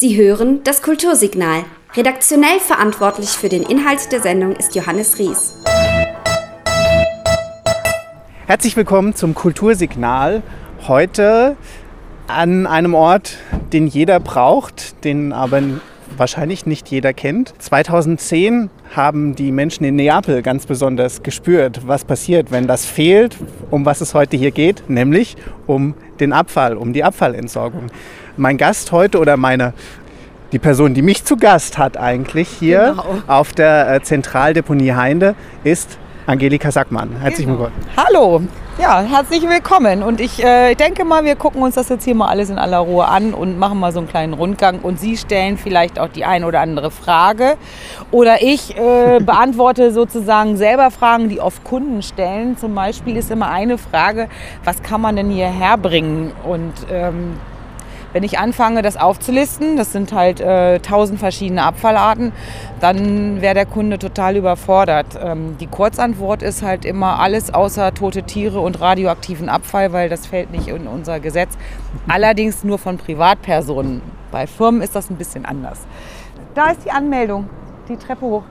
Sie hören das Kultursignal. Redaktionell verantwortlich für den Inhalt der Sendung ist Johannes Ries. Herzlich willkommen zum Kultursignal. Heute an einem Ort, den jeder braucht, den aber wahrscheinlich nicht jeder kennt. 2010 haben die Menschen in Neapel ganz besonders gespürt, was passiert, wenn das fehlt, um was es heute hier geht, nämlich um den Abfall, um die Abfallentsorgung. Mein Gast heute oder meine die Person, die mich zu Gast hat eigentlich hier genau. auf der äh, Zentraldeponie Heinde, ist Angelika Sackmann. Herzlich genau. willkommen. Hallo, ja, herzlich willkommen. Und ich äh, denke mal, wir gucken uns das jetzt hier mal alles in aller Ruhe an und machen mal so einen kleinen Rundgang. Und Sie stellen vielleicht auch die eine oder andere Frage. Oder ich äh, beantworte sozusagen selber Fragen, die oft Kunden stellen. Zum Beispiel ist immer eine Frage, was kann man denn hierher bringen? Und ähm, wenn ich anfange, das aufzulisten, das sind halt äh, tausend verschiedene Abfallarten, dann wäre der Kunde total überfordert. Ähm, die Kurzantwort ist halt immer alles außer tote Tiere und radioaktiven Abfall, weil das fällt nicht in unser Gesetz. Allerdings nur von Privatpersonen. Bei Firmen ist das ein bisschen anders. Da ist die Anmeldung, die Treppe hoch.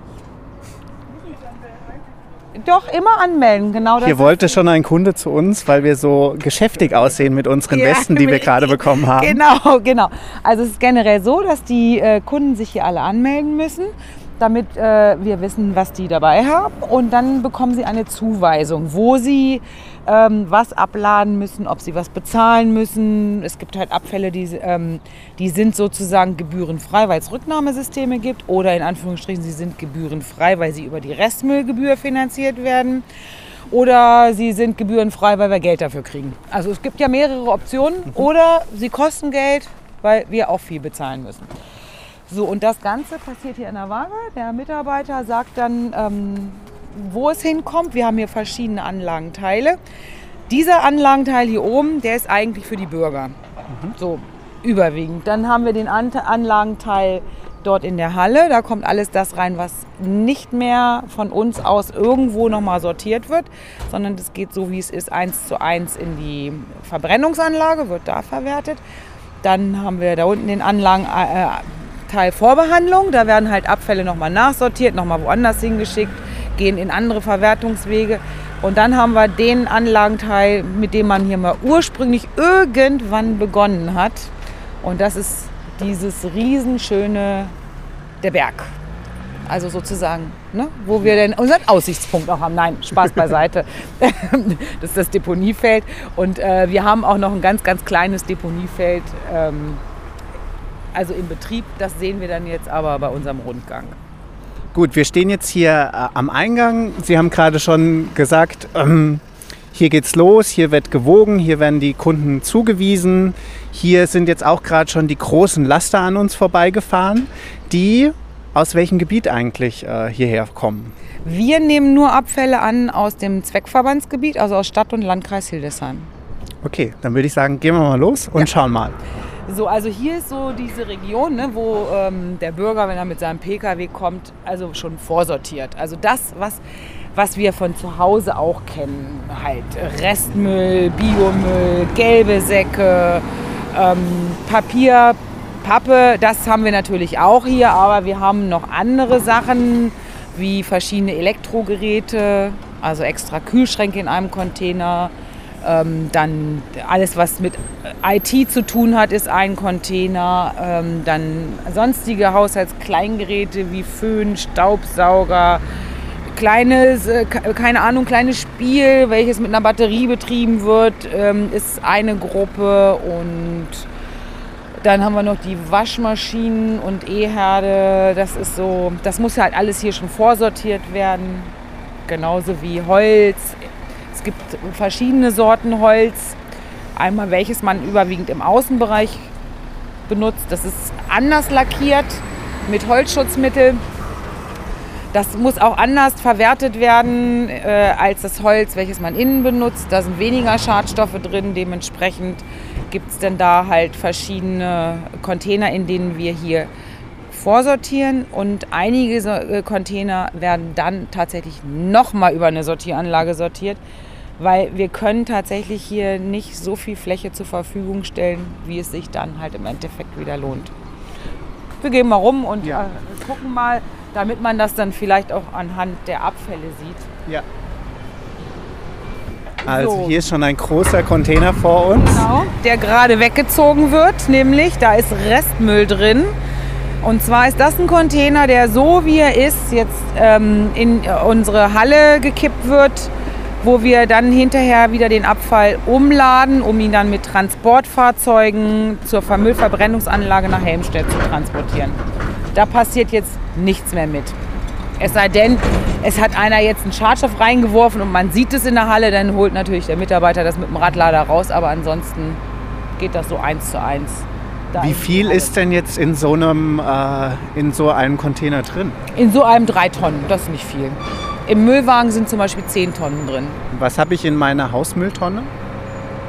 Doch, immer anmelden, genau. Hier wollte schon ein Kunde zu uns, weil wir so geschäftig aussehen mit unseren ja, Westen, die wir gerade bekommen haben. Genau, genau. Also es ist generell so, dass die äh, Kunden sich hier alle anmelden müssen damit äh, wir wissen, was die dabei haben. Und dann bekommen sie eine Zuweisung, wo sie ähm, was abladen müssen, ob sie was bezahlen müssen. Es gibt halt Abfälle, die, ähm, die sind sozusagen gebührenfrei, weil es Rücknahmesysteme gibt. Oder in Anführungsstrichen, sie sind gebührenfrei, weil sie über die Restmüllgebühr finanziert werden. Oder sie sind gebührenfrei, weil wir Geld dafür kriegen. Also es gibt ja mehrere Optionen. Mhm. Oder sie kosten Geld, weil wir auch viel bezahlen müssen. So, und das Ganze passiert hier in der Waage. Der Mitarbeiter sagt dann, ähm, wo es hinkommt. Wir haben hier verschiedene Anlagenteile. Dieser Anlagenteil hier oben, der ist eigentlich für die Bürger. Mhm. So, überwiegend. Dann haben wir den Anlagenteil dort in der Halle. Da kommt alles das rein, was nicht mehr von uns aus irgendwo nochmal sortiert wird, sondern das geht so, wie es ist, eins zu eins in die Verbrennungsanlage, wird da verwertet. Dann haben wir da unten den Anlagen, äh, Teil Vorbehandlung. Da werden halt Abfälle nochmal nachsortiert, nochmal woanders hingeschickt, gehen in andere Verwertungswege. Und dann haben wir den Anlagenteil, mit dem man hier mal ursprünglich irgendwann begonnen hat. Und das ist dieses riesenschöne, der Berg. Also sozusagen, ne, wo wir denn unseren Aussichtspunkt auch haben. Nein, Spaß beiseite. das ist das Deponiefeld. Und äh, wir haben auch noch ein ganz, ganz kleines Deponiefeld. Ähm, also im Betrieb. Das sehen wir dann jetzt aber bei unserem Rundgang. Gut, wir stehen jetzt hier äh, am Eingang. Sie haben gerade schon gesagt, ähm, hier geht's los, hier wird gewogen, hier werden die Kunden zugewiesen. Hier sind jetzt auch gerade schon die großen Laster an uns vorbeigefahren, die aus welchem Gebiet eigentlich äh, hierher kommen. Wir nehmen nur Abfälle an aus dem Zweckverbandsgebiet, also aus Stadt und Landkreis Hildesheim. Okay, dann würde ich sagen, gehen wir mal los und ja. schauen mal. So, also hier ist so diese Region, ne, wo ähm, der Bürger, wenn er mit seinem Pkw kommt, also schon vorsortiert. Also das, was, was wir von zu Hause auch kennen, halt Restmüll, Biomüll, gelbe Säcke, ähm, Papier, Pappe, das haben wir natürlich auch hier, aber wir haben noch andere Sachen wie verschiedene Elektrogeräte, also extra Kühlschränke in einem Container, ähm, dann alles, was mit IT zu tun hat, ist ein Container. Ähm, dann sonstige Haushaltskleingeräte wie Föhn, Staubsauger, kleines, äh, keine Ahnung, kleines Spiel, welches mit einer Batterie betrieben wird, ähm, ist eine Gruppe und dann haben wir noch die Waschmaschinen und E-Herde. Das ist so, das muss halt alles hier schon vorsortiert werden. Genauso wie Holz, gibt verschiedene Sorten Holz. Einmal welches man überwiegend im Außenbereich benutzt. Das ist anders lackiert mit Holzschutzmittel. Das muss auch anders verwertet werden äh, als das Holz, welches man innen benutzt. Da sind weniger Schadstoffe drin. Dementsprechend gibt es dann da halt verschiedene Container, in denen wir hier vorsortieren und einige äh, Container werden dann tatsächlich nochmal über eine Sortieranlage sortiert, weil wir können tatsächlich hier nicht so viel Fläche zur Verfügung stellen, wie es sich dann halt im Endeffekt wieder lohnt. wir gehen mal rum und Ja. äh, gucken mal, damit man das dann vielleicht auch anhand der Abfälle sieht. Ja. Also So. hier ist schon ein großer Container vor uns. Genau, der gerade weggezogen wird, nämlich da ist Restmüll drin. Und zwar ist das ein Container, der so wie er ist, jetzt ähm, in unsere Halle gekippt wird, wo wir dann hinterher wieder den Abfall umladen, um ihn dann mit Transportfahrzeugen zur Müllverbrennungsanlage nach Helmstedt zu transportieren. Da passiert jetzt nichts mehr mit. Es sei denn, es hat einer jetzt einen Schadstoff reingeworfen und man sieht es in der Halle, dann holt natürlich der Mitarbeiter das mit dem Radlader raus. Aber ansonsten geht das so eins zu eins. Wie viel ist denn jetzt in so einem, äh, in so einem Container drin? In so einem drei Tonnen, das ist nicht viel. Im Müllwagen sind zum Beispiel 10 Tonnen drin. Was habe ich in meiner Hausmülltonne?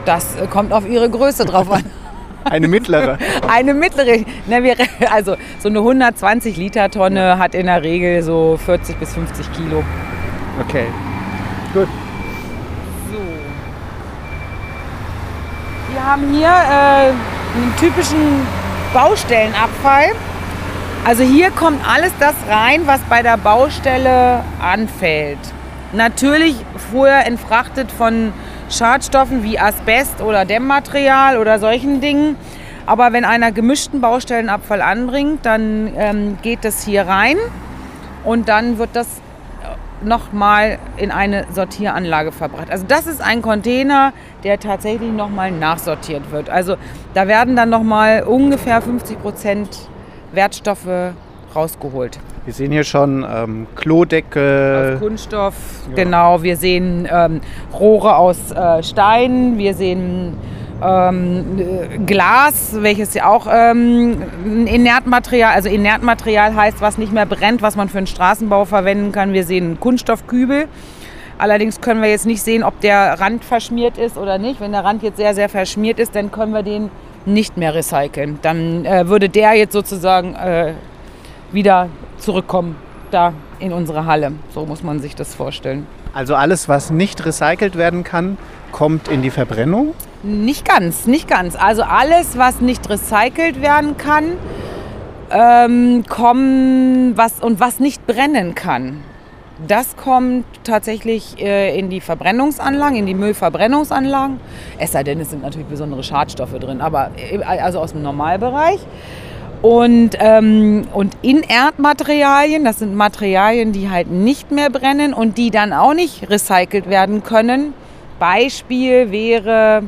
Das äh, kommt auf ihre Größe drauf an. Eine mittlere. Eine mittlere, na, wir, also so eine 120 Liter Tonne hat in der Regel so 40 bis 50 Kilo. Okay. Gut. So. Wir haben hier äh, einen typischen Baustellenabfall. Also hier kommt alles das rein, was bei der Baustelle anfällt. Natürlich vorher entfrachtet von Schadstoffen wie Asbest oder Dämmmaterial oder solchen Dingen. Aber wenn einer gemischten Baustellenabfall anbringt, dann ähm, geht das hier rein und dann wird das nochmal in eine Sortieranlage verbracht. Also das ist ein Container, der tatsächlich nochmal nachsortiert wird. Also da werden dann nochmal ungefähr 50 Prozent Wertstoffe rausgeholt. Wir sehen hier schon ähm, Aus Klodeckel. Kunststoff, genau. Wir sehen ähm, Rohre aus äh, Stein, wir sehen ähm, äh, Glas, welches ja auch ähm, ein Inertmaterial, also Inertmaterial heißt, was nicht mehr brennt, was man für den Straßenbau verwenden kann. Wir sehen Kunststoffkübel. Allerdings können wir jetzt nicht sehen, ob der Rand verschmiert ist oder nicht. Wenn der Rand jetzt sehr, sehr verschmiert ist, dann können wir den nicht mehr recyceln. Dann äh, würde der jetzt sozusagen äh, wieder zurückkommen da in unsere Halle. So muss man sich das vorstellen. Also alles, was nicht recycelt werden kann, kommt in die Verbrennung. Nicht ganz, nicht ganz. Also alles, was nicht recycelt werden kann, ähm, kommen, was, und was nicht brennen kann, das kommt tatsächlich äh, in die Verbrennungsanlagen, in die Müllverbrennungsanlagen. Es sei denn, es sind natürlich besondere Schadstoffe drin, aber äh, also aus dem Normalbereich. Und, ähm, und Inertmaterialien, das sind Materialien, die halt nicht mehr brennen und die dann auch nicht recycelt werden können. Beispiel wäre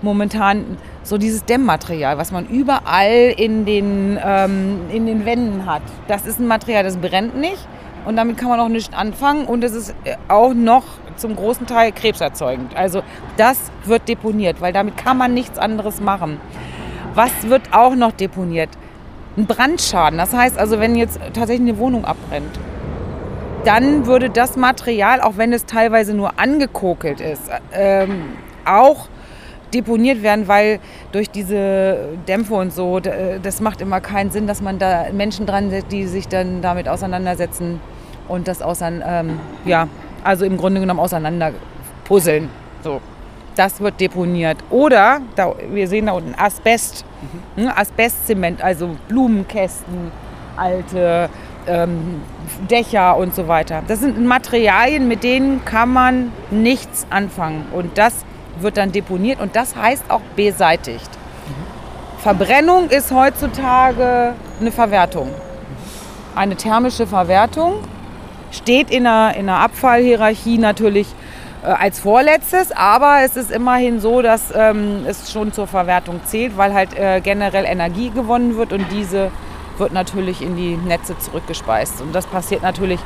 momentan so dieses Dämmmaterial, was man überall in den, ähm, in den Wänden hat. Das ist ein Material, das brennt nicht und damit kann man auch nicht anfangen und es ist äh, auch noch zum großen Teil krebserzeugend. Also das wird deponiert, weil damit kann man nichts anderes machen. Was wird auch noch deponiert? Ein Brandschaden. Das heißt also, wenn jetzt tatsächlich eine Wohnung abbrennt, dann würde das Material, auch wenn es teilweise nur angekokelt ist, ähm, auch deponiert werden, weil durch diese Dämpfe und so, das macht immer keinen Sinn, dass man da Menschen dran setzt, die sich dann damit auseinandersetzen und das ausein, ähm, ja, also im Grunde genommen auseinander puzzeln. So. Das wird deponiert. Oder, da, wir sehen da unten Asbest, ne, Asbestzement, also Blumenkästen, alte ähm, Dächer und so weiter. Das sind Materialien, mit denen kann man nichts anfangen. Und das wird dann deponiert und das heißt auch beseitigt. Verbrennung ist heutzutage eine Verwertung. Eine thermische Verwertung steht in der, in der Abfallhierarchie natürlich äh, als vorletztes, aber es ist immerhin so, dass ähm, es schon zur Verwertung zählt, weil halt äh, generell Energie gewonnen wird und diese wird natürlich in die Netze zurückgespeist. Und das passiert natürlich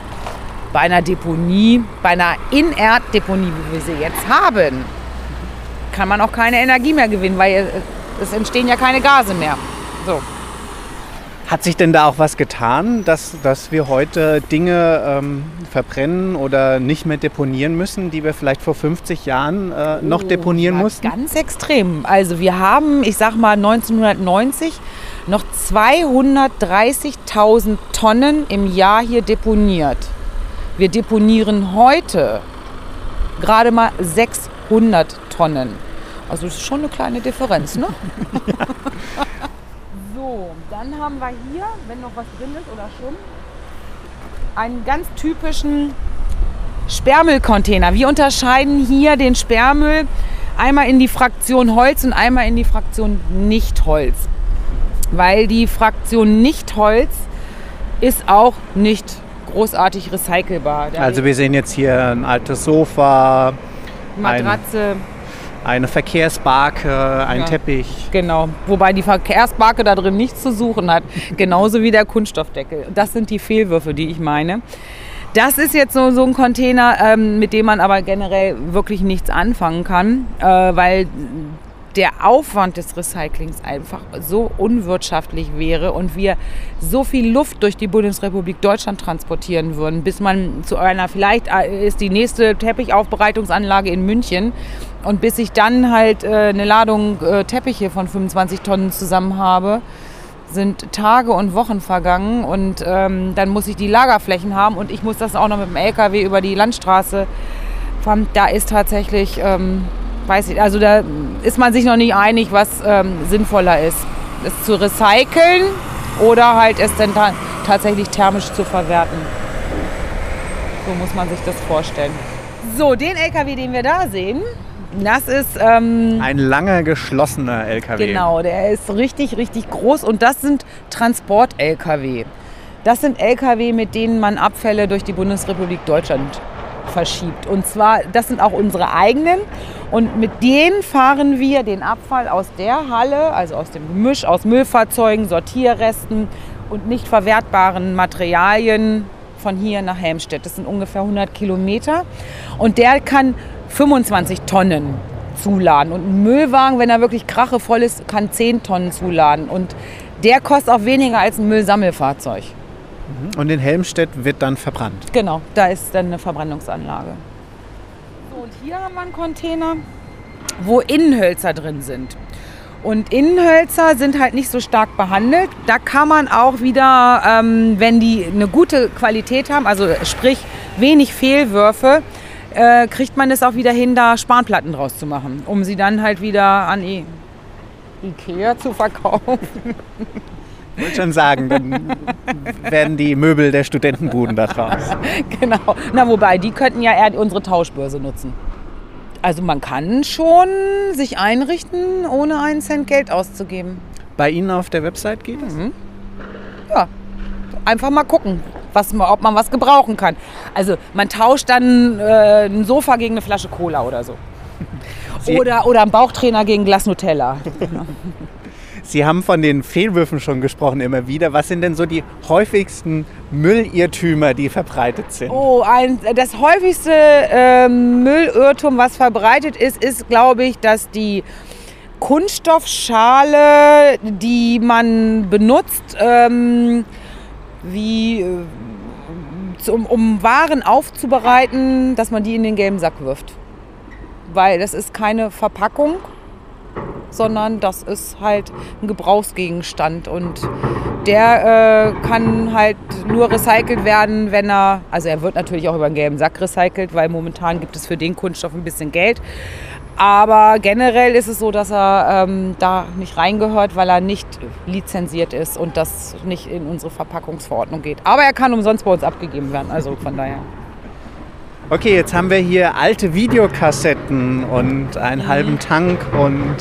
bei einer Deponie, bei einer Inertdeponie, wie wir sie jetzt haben, kann man auch keine Energie mehr gewinnen, weil äh, es entstehen ja keine Gase mehr. So. Hat sich denn da auch was getan, dass, dass wir heute Dinge ähm, verbrennen oder nicht mehr deponieren müssen, die wir vielleicht vor 50 Jahren äh, noch deponieren Oh, ja, mussten? Ganz extrem. Also wir haben, ich sag mal 1990, noch 230.000 Tonnen im Jahr hier deponiert. Wir deponieren heute gerade mal 600 Tonnen. Also das ist schon eine kleine Differenz, ne? so, So, dann haben wir hier, wenn noch was drin ist oder schon, einen ganz typischen Sperrmüllcontainer. Wir unterscheiden hier den Sperrmüll einmal in die Fraktion Holz und einmal in die Fraktion Nicht-Holz. Weil die Fraktion Nicht-Holz ist auch nicht großartig recycelbar. Also wir sehen jetzt hier ein altes Sofa, Matratze, eine Verkehrsbarke, ein Ja. Teppich. genau. Wobei die Verkehrsbarke da drin nichts zu suchen hat. Genauso wie der Kunststoffdeckel. Das sind die Fehlwürfe, die ich meine. Das ist jetzt so, so ein Container, ähm, mit dem man aber generell wirklich nichts anfangen kann, äh, weil der Aufwand des Recyclings einfach so unwirtschaftlich wäre und wir so viel Luft durch die Bundesrepublik Deutschland transportieren würden, bis man zu einer, vielleicht äh, ist die nächste Teppichaufbereitungsanlage in München und bis ich dann halt äh, eine Ladung äh, Teppiche von 25 Tonnen zusammen habe, sind Tage und Wochen vergangen und ähm, dann muss ich die Lagerflächen haben und ich muss das auch noch mit dem LKW über die Landstraße fahren. Da ist tatsächlich, ähm, weiß ich, also da ist man sich noch nicht einig, was ähm, sinnvoller ist. Es zu recyceln oder halt es dann ta tatsächlich thermisch zu verwerten. So muss man sich das vorstellen. So, den LKW, den wir da sehen, das ist ähm, Ein langer geschlossener LKW. Genau, der ist richtig, richtig groß und das sind Transport-Lkw. Das sind Lkw, mit denen man Abfälle durch die Bundesrepublik Deutschland verschiebt. Und zwar, das sind auch unsere eigenen. Und mit denen fahren wir den Abfall aus der Halle, also aus dem Gemisch, aus Müllfahrzeugen, Sortierresten und nicht verwertbaren Materialien von hier nach Helmstedt. Das sind ungefähr 100 Kilometer. Und der kann 25 Tonnen zuladen. Und ein Müllwagen, wenn er wirklich krachevoll ist, kann 10 Tonnen zuladen. Und der kostet auch weniger als ein Müllsammelfahrzeug. Und in Helmstedt wird dann verbrannt. Genau, da ist dann eine Verbrennungsanlage. So, und hier haben wir einen Container, wo Innenhölzer drin sind. Und Innenhölzer sind halt nicht so stark behandelt. Da kann man auch wieder, ähm, wenn die eine gute Qualität haben, also sprich wenig Fehlwürfe, äh, kriegt man es auch wieder hin, da Spanplatten draus zu machen, um sie dann halt wieder an I Ikea zu verkaufen. Ich wollte schon sagen, dann werden die Möbel der Studentenbuden da draus. genau. Na, wobei, die könnten ja eher unsere Tauschbörse nutzen. Also man kann schon sich einrichten, ohne einen Cent Geld auszugeben. Bei Ihnen auf der Website geht es? Ja, einfach mal gucken, was, ob man was gebrauchen kann. Also man tauscht dann äh, ein Sofa gegen eine Flasche Cola oder so. Sie- Oder, oder einen Bauchtrainer gegen Glas Nutella. Sie haben von den Fehlwürfen schon gesprochen immer wieder. Was sind denn so die häufigsten Müllirrtümer, die verbreitet sind? Oh, ein, das häufigste ähm, Müllirrtum, was verbreitet ist, ist, glaube ich, dass die Kunststoffschale, die man benutzt, ähm, wie, äh, um Waren aufzubereiten, dass man die in den gelben Sack wirft. Weil das ist keine Verpackung, sondern das ist halt ein Gebrauchsgegenstand und der äh, kann halt nur recycelt werden, wenn er, also er wird natürlich auch über einen gelben Sack recycelt, weil momentan gibt es für den Kunststoff ein bisschen Geld. Aber generell ist es so, dass er ähm, da nicht reingehört, weil er nicht lizenziert ist und das nicht in unsere Verpackungsverordnung geht. Aber er kann umsonst bei uns abgegeben werden, also von daher. Okay, jetzt haben wir hier alte Videokassetten und einen halben Tank und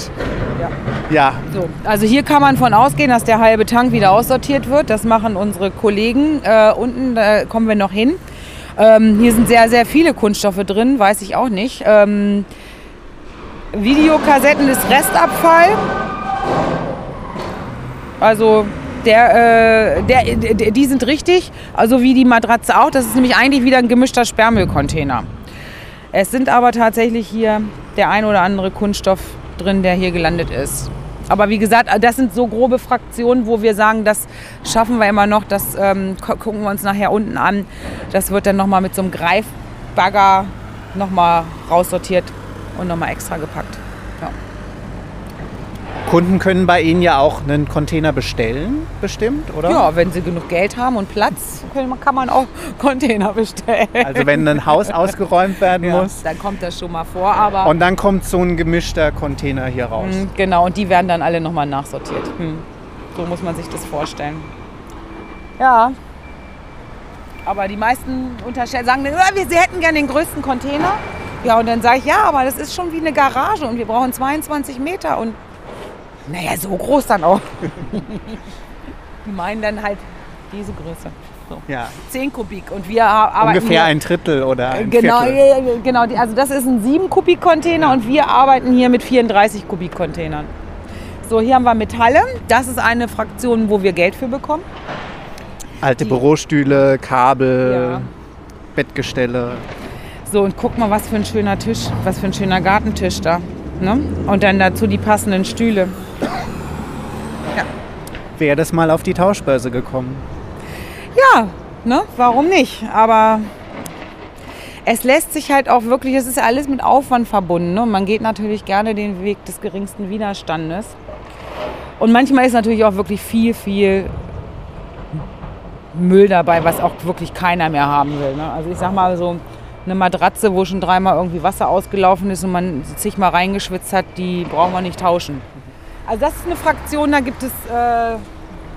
Ja. So, also hier kann man von ausgehen, dass der halbe Tank wieder aussortiert wird. Das machen unsere Kollegen äh, unten, da kommen wir noch hin. Ähm, hier sind sehr, sehr viele Kunststoffe drin, weiß ich auch nicht. Ähm, Videokassetten ist Restabfall. Also der, äh, der, der, die sind richtig, also wie die Matratze auch. Das ist nämlich eigentlich wieder ein gemischter Sperrmüllcontainer. Es sind aber tatsächlich hier der ein oder andere Kunststoff drin, der hier gelandet ist. Aber wie gesagt, das sind so grobe Fraktionen, wo wir sagen, das schaffen wir immer noch. Das ähm, gu- gucken wir uns nachher unten an. Das wird dann nochmal mit so einem Greifbagger nochmal raussortiert und nochmal extra gepackt. Kunden können bei Ihnen ja auch einen Container bestellen, bestimmt, oder? ja, wenn sie genug Geld haben und Platz, kann man auch Container bestellen. Also wenn ein Haus ausgeräumt werden Ja, muss. dann kommt das schon mal vor, aber Und dann kommt so ein gemischter Container hier raus. Mm, genau, und die werden dann alle nochmal nachsortiert. Hm. So muss man sich das vorstellen. Ja. Aber die meisten unterstellen, sagen, dann, "Ah, wir sie hätten gerne den größten Container. Ja, und dann sage ich, ja, aber das ist schon wie eine Garage und wir brauchen 22 Meter und naja, so groß dann auch. die meinen dann halt diese Größe. So. Ja, 10 Kubik und wir arbeiten ungefähr hier, ein Drittel oder ein Genau, Viertel. genau. die- Also das ist ein 7 Kubik Container und wir arbeiten hier mit 34 Kubik Containern. So, hier haben wir Metalle. Das ist eine Fraktion, wo wir Geld für bekommen. Alte Bürostühle, Kabel, Ja. Bettgestelle. So, und guck mal, was für ein schöner Tisch, was für ein schöner Gartentisch da. Ne? Und dann dazu die passenden Stühle. Wäre das mal auf die Tauschbörse gekommen? Ja, ne? warum nicht? Aber es lässt sich halt auch wirklich, es ist ja alles mit Aufwand verbunden. Ne? Man geht natürlich gerne den Weg des geringsten Widerstandes. Und manchmal ist natürlich auch wirklich viel, viel Müll dabei, was auch wirklich keiner mehr haben will. Ne? Also ich sag mal so, eine Matratze, wo schon dreimal irgendwie Wasser ausgelaufen ist und man sich mal reingeschwitzt hat, die brauchen wir nicht tauschen. Also das ist eine Fraktion, da gibt es äh,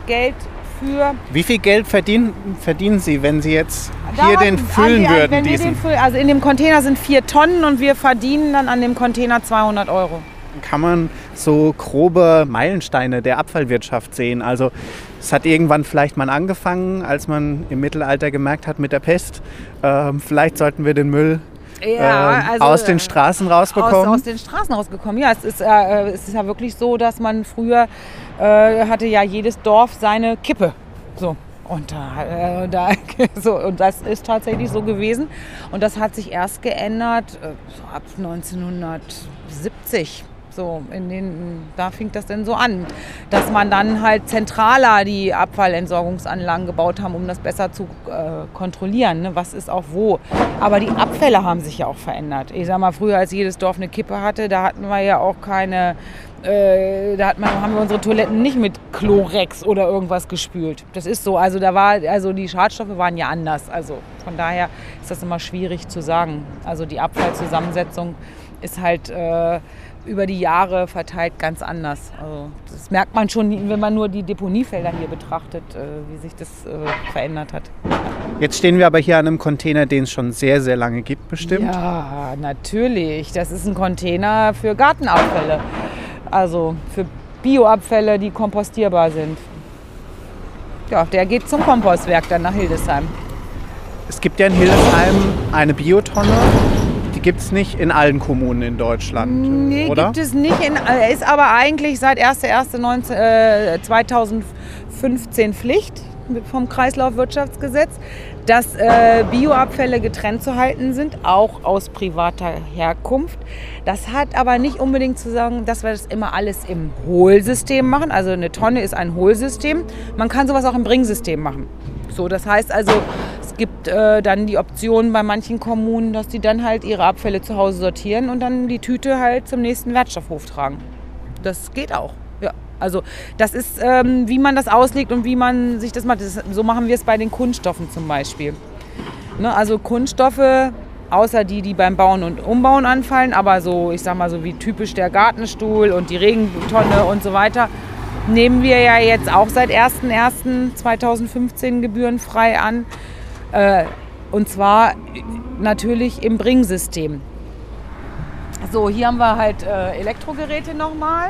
Geld für. Wie viel Geld verdienen, verdienen Sie, wenn Sie jetzt hier haben- den füllen an würden? Wenn Diesen? den füllen, also in dem Container sind vier Tonnen und wir verdienen dann an dem Container 200 Euro. kann man so grobe Meilensteine der Abfallwirtschaft sehen. Also es hat irgendwann vielleicht mal angefangen, als man im Mittelalter gemerkt hat mit der Pest, ähm, vielleicht sollten wir den Müll ähm, aus den Straßen rausbekommen. Aus, aus den Straßen rausgekommen. Ja, es ist, äh, es ist ja wirklich so, dass man früher äh, hatte ja jedes Dorf seine Kippe. So. Und, da, äh, da, so, und das ist tatsächlich so gewesen. Und das hat sich erst geändert äh, ab 1970. So, in den, da fing das denn so an, dass man dann halt zentraler die Abfallentsorgungsanlagen gebaut haben, um das besser zu äh, kontrollieren, ne? was ist auch wo. Aber die Abfälle haben sich ja auch verändert. Ich sag mal, früher als jedes Dorf eine Kippe hatte, da hatten wir ja auch keine, äh, da man, haben wir unsere Toiletten nicht mit Chlorex oder irgendwas gespült. Das ist so. Also da war, also die Schadstoffe waren ja anders. Also von daher ist das immer schwierig zu sagen. Also die Abfallzusammensetzung ist halt äh, über die Jahre verteilt ganz anders. Also das merkt man schon, wenn man nur die Deponiefelder hier betrachtet, äh, wie sich das äh, verändert hat. Jetzt stehen wir aber hier an einem Container, den es schon sehr, sehr lange gibt, bestimmt. Ja, natürlich. Das ist ein Container für Gartenabfälle. Also für Bioabfälle, die kompostierbar sind. Ja, der geht zum Kompostwerk dann nach Hildesheim. Es gibt ja in Hildesheim eine Biotonne. Gibt es nicht in allen Kommunen in Deutschland, Nee, oder? gibt es nicht. In, er ist aber eigentlich seit 1.1.19, äh, 2015 Pflicht vom Kreislaufwirtschaftsgesetz, dass äh, Bioabfälle getrennt zu halten sind, auch aus privater Herkunft. Das hat aber nicht unbedingt zu sagen, dass wir das immer alles im Hohlsystem machen. Also eine Tonne ist ein Hohlsystem. Man kann sowas auch im Bringsystem machen. So, das heißt also, es gibt äh, dann die Option bei manchen Kommunen, dass die dann halt ihre Abfälle zu Hause sortieren und dann die Tüte halt zum nächsten Wertstoffhof tragen. Das geht auch. Ja. Also das ist, ähm, wie man das auslegt und wie man sich das macht. Das, so machen wir es bei den Kunststoffen zum Beispiel. Ne, also Kunststoffe, außer die, die beim Bauen und Umbauen anfallen, aber so, ich sag mal so wie typisch der Gartenstuhl und die Regentonne und so weiter, nehmen wir ja jetzt auch seit 01.01.2015 gebührenfrei an. Äh, und zwar natürlich im Bringsystem. So, hier haben wir halt äh, Elektrogeräte nochmal.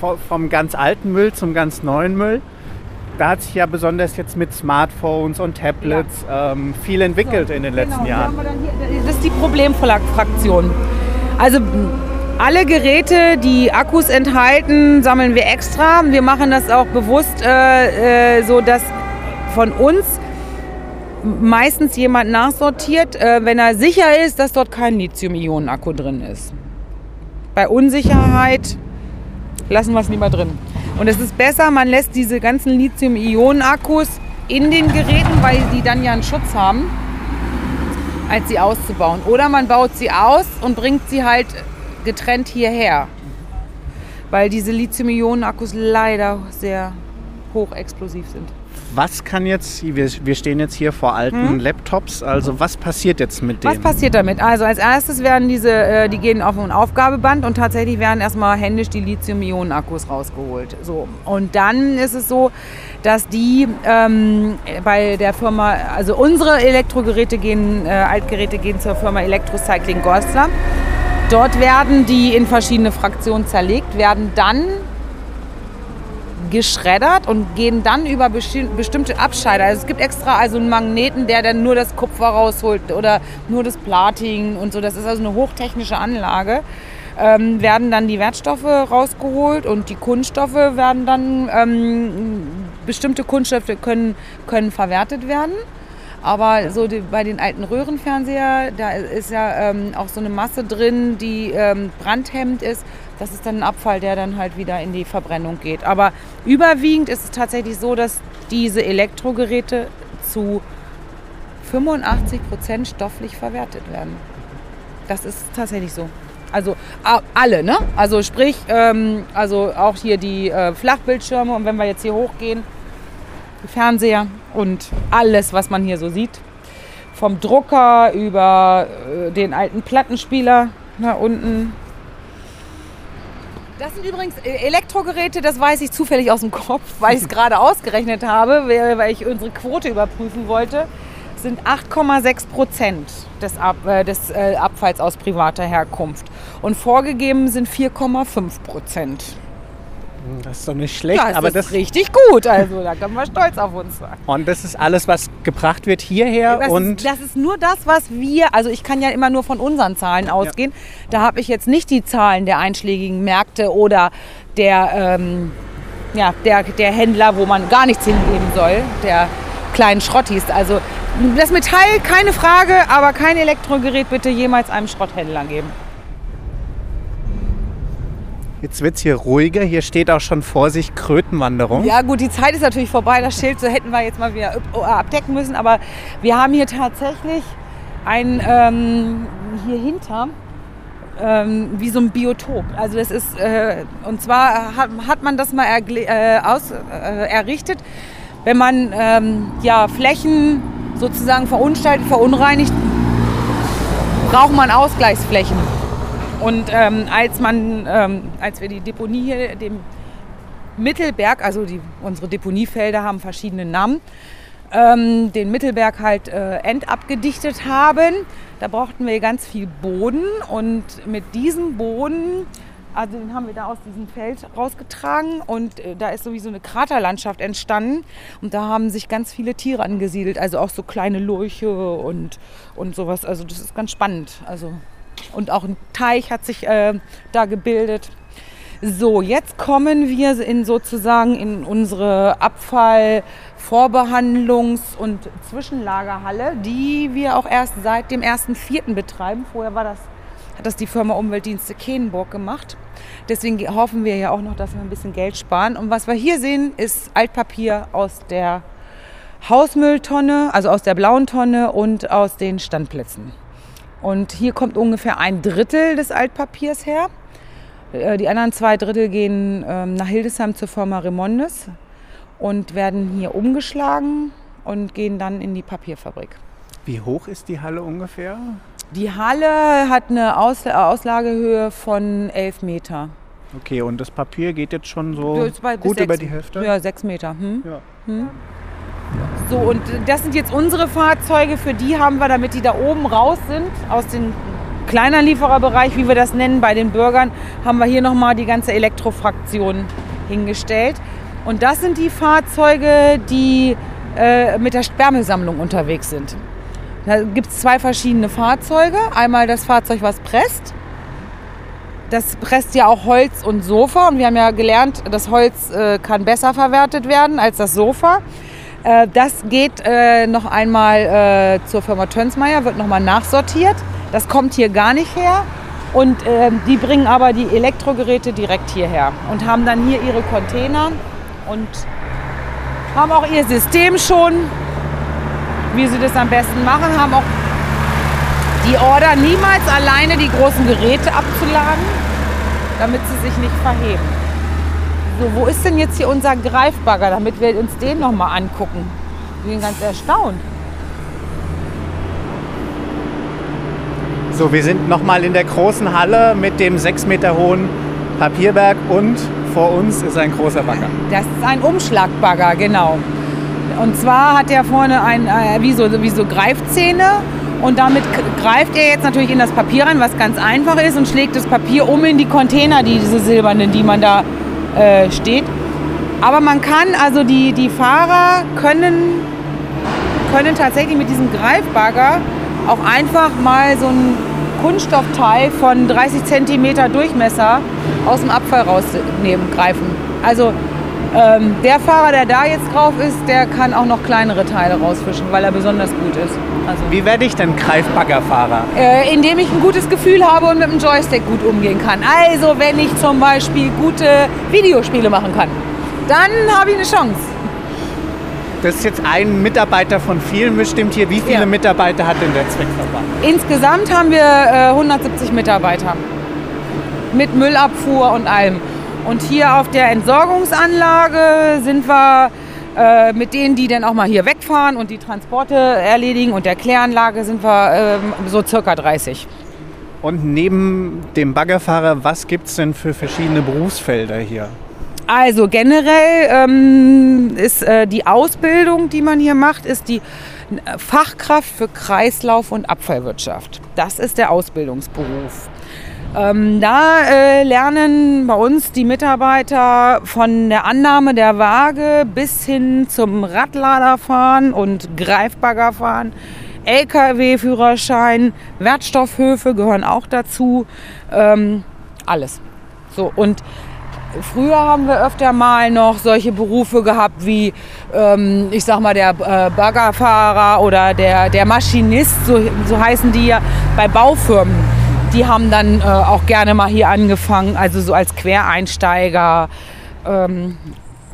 Vo- Vom ganz alten Müll zum ganz neuen Müll. Da hat sich ja besonders jetzt mit Smartphones und Tablets ähm, viel entwickelt in den letzten Genau, hier Jahren. hier, das ist die Problemfraktion. Also alle Geräte, die Akkus enthalten, sammeln wir extra. Wir machen das auch bewusst äh, äh, so, dass von uns meistens jemand nachsortiert, äh, wenn er sicher ist, dass dort kein Lithium-Ionen-Akku drin ist. Bei Unsicherheit lassen wir es lieber drin. Und es ist besser, man lässt diese ganzen Lithium-Ionen-Akkus in den Geräten, weil die dann ja einen Schutz haben, als sie auszubauen. Oder man baut sie aus und bringt sie halt getrennt hierher. Weil diese Lithium-Ionen-Akkus leider sehr hochexplosiv sind. Was kann jetzt, wir, wir stehen jetzt hier vor alten Hm? Laptops, also was passiert jetzt mit denen? Was passiert damit? Also als erstes werden diese, äh, die gehen auf ein Aufgabeband und tatsächlich werden erstmal händisch die Lithium-Ionen-Akkus rausgeholt. So. Und dann ist es so, dass die ähm, bei der Firma, also unsere Elektrogeräte gehen, äh, Altgeräte gehen zur Firma Electrocycling Goslar. Dort werden die in verschiedene Fraktionen zerlegt, werden dann geschreddert und gehen dann über besti- bestimmte Abscheider. Also es gibt extra also einen Magneten, der dann nur das Kupfer rausholt oder nur das Platin und so. Das ist also eine hochtechnische Anlage. Ähm, werden dann die Wertstoffe rausgeholt und die Kunststoffe werden dann, ähm, bestimmte Kunststoffe können, können verwertet werden. Aber so die, bei den alten Röhrenfernseher, da ist ja ähm, auch so eine Masse drin, die ähm, brandhemmend ist. Das ist dann ein Abfall, der dann halt wieder in die Verbrennung geht. Aber überwiegend ist es tatsächlich so, dass diese Elektrogeräte zu 85 Prozent stofflich verwertet werden. Das ist tatsächlich so. Also alle, ne? Also sprich, ähm, also auch hier die äh, Flachbildschirme und wenn wir jetzt hier hochgehen, Fernseher und alles, was man hier so sieht. Vom Drucker über äh, den alten Plattenspieler da unten. Das sind übrigens äh, Elektrogeräte, das weiß ich zufällig aus dem Kopf, weil ich es gerade ausgerechnet habe, weil weil ich unsere Quote überprüfen wollte. Sind 8,6 Prozent des, Ab, äh, des äh, Abfalls aus privater Herkunft. Und vorgegeben sind 4,5 Prozent. Das ist doch nicht schlecht, Ja, das aber ist das, richtig gut. Also da können wir stolz auf uns sein. und das ist alles, was gebracht wird hierher Das, und ist, das ist nur das, was wir, also ich kann ja immer nur von unseren Zahlen ausgehen. Da habe ich jetzt nicht die Zahlen der einschlägigen Märkte oder der, ähm, ja, der, der Händler, wo man gar nichts hingeben soll, der kleinen Schrottis. Also das Metall, keine Frage, aber kein Elektrogerät bitte jemals einem Schrotthändler geben. Jetzt wird es hier ruhiger. Hier steht auch schon vor sich Krötenwanderung. Ja gut, die Zeit ist natürlich vorbei. Das Schild so hätten wir jetzt mal wieder up- abdecken müssen. Aber wir haben hier tatsächlich ein ähm, hier hinter ähm, wie so ein Biotop. Also das ist äh, und zwar hat, hat man das mal äh, aus, äh, errichtet, wenn man ähm, ja Flächen sozusagen verunstaltet, verunreinigt, braucht man Ausgleichsflächen. Und ähm, als man, ähm, als wir die Deponie hier, dem Mittelberg, also die, unsere Deponiefelder haben verschiedene Namen, ähm, den Mittelberg halt äh, endabgedichtet haben. Da brauchten wir ganz viel Boden und mit diesem Boden, also den haben wir da aus diesem Feld rausgetragen und äh, da ist sowieso eine Kraterlandschaft entstanden und da haben sich ganz viele Tiere angesiedelt, also auch so kleine Lurche und, und sowas. Also das ist ganz spannend. Also, und auch ein Teich hat sich äh, da gebildet. So, jetzt kommen wir in sozusagen in unsere Abfallvorbehandlungs- und Zwischenlagerhalle, die wir auch erst seit dem 1.4. betreiben. Vorher war das, hat das die Firma Umweltdienste Kenenburg gemacht. Deswegen hoffen wir ja auch noch, dass wir ein bisschen Geld sparen. Und was wir hier sehen, ist Altpapier aus der Hausmülltonne, also aus der blauen Tonne und aus den Standplätzen. Und hier kommt ungefähr ein Drittel des Altpapiers her. Äh, Die anderen zwei Drittel gehen ähm, nach Hildesheim zur Firma Remondes und werden hier umgeschlagen und gehen dann in die Papierfabrik. Wie hoch ist die Halle ungefähr? Die Halle hat eine Aus Auslagehöhe von 11 Meter. Okay, und das Papier geht jetzt schon so gut über sechs- die Hälfte? Ja, sechs Meter. Hm? Ja. So, und das sind jetzt unsere Fahrzeuge. Für die haben wir, damit die da oben raus sind, aus dem kleinen Liefererbereich, wie wir das nennen, bei den Bürgern, haben wir hier nochmal die ganze Elektrofraktion hingestellt. Und das sind die Fahrzeuge, die äh, mit der Sperrmüllsammlung unterwegs sind. Da gibt es zwei verschiedene Fahrzeuge. Einmal das Fahrzeug, was presst. Das presst ja auch Holz und Sofa. Und wir haben ja gelernt, das Holz äh, kann besser verwertet werden als das Sofa. Äh, das geht äh, noch einmal äh, zur Firma Tönsmeier, wird nochmal nachsortiert. Das kommt hier gar nicht her. Und ähm, die bringen aber die Elektrogeräte direkt hierher und haben dann hier ihre Container und haben auch ihr System schon, wie sie das am besten machen, haben auch die Order niemals alleine die großen Geräte abzuladen, damit sie sich nicht verheben. So, wo ist denn jetzt hier unser Greifbagger, damit wir uns den noch mal angucken? Ich bin ganz erstaunt. So, wir sind nochmal in der großen Halle mit dem sechs Meter hohen Papierberg und vor uns ist ein großer Bagger. Das ist ein Umschlagbagger, genau. Und zwar hat er vorne ein, äh, wie, so, wie so Greifzähne und damit greift er jetzt natürlich in das Papier rein, was ganz einfach ist und schlägt das Papier um in die Container, die, diese silbernen, die man da äh, steht. Aber man kann, also die, die Fahrer können, können tatsächlich mit diesem Greifbagger auch einfach mal so ein Kunststoffteil von 30 cm Durchmesser aus dem Abfall rausnehmen, greifen. Also ähm, der Fahrer, der da jetzt drauf ist, der kann auch noch kleinere Teile rausfischen, weil er besonders gut ist. Also, Wie werde ich denn Greifbaggerfahrer? äh, indem ich ein gutes Gefühl habe und mit dem Joystick gut umgehen kann. Also wenn ich zum Beispiel gute Videospiele machen kann, dann habe ich eine Chance. Das ist jetzt ein Mitarbeiter von vielen bestimmt hier. Wie viele Ja. Mitarbeiter hat denn der Zweckverband? Insgesamt haben wir äh, 170 Mitarbeiter mit Müllabfuhr und allem. Und hier auf der Entsorgungsanlage sind wir äh, mit denen, die dann auch mal hier wegfahren und die Transporte erledigen und der Kläranlage sind wir ähm, so circa 30. Und neben dem Baggerfahrer, was gibt es denn für verschiedene Berufsfelder hier? Also generell ähm, ist äh, die Ausbildung, die man hier macht, ist die äh, Fachkraft für Kreislauf- und Abfallwirtschaft. Das ist der Ausbildungsberuf. Ähm, da äh, lernen bei uns die Mitarbeiter von der Annahme der Waage bis hin zum Radladerfahren und Greifbaggerfahren, Lkw-Führerschein, Wertstoffhöfe gehören auch dazu. Ähm, alles. So und Früher haben wir öfter mal noch solche Berufe gehabt wie, ähm, ich sag mal, der äh, Baggerfahrer oder der, der Maschinist, so, so heißen die ja bei Baufirmen. Die haben dann äh, auch gerne mal hier angefangen, also so als Quereinsteiger. Ähm,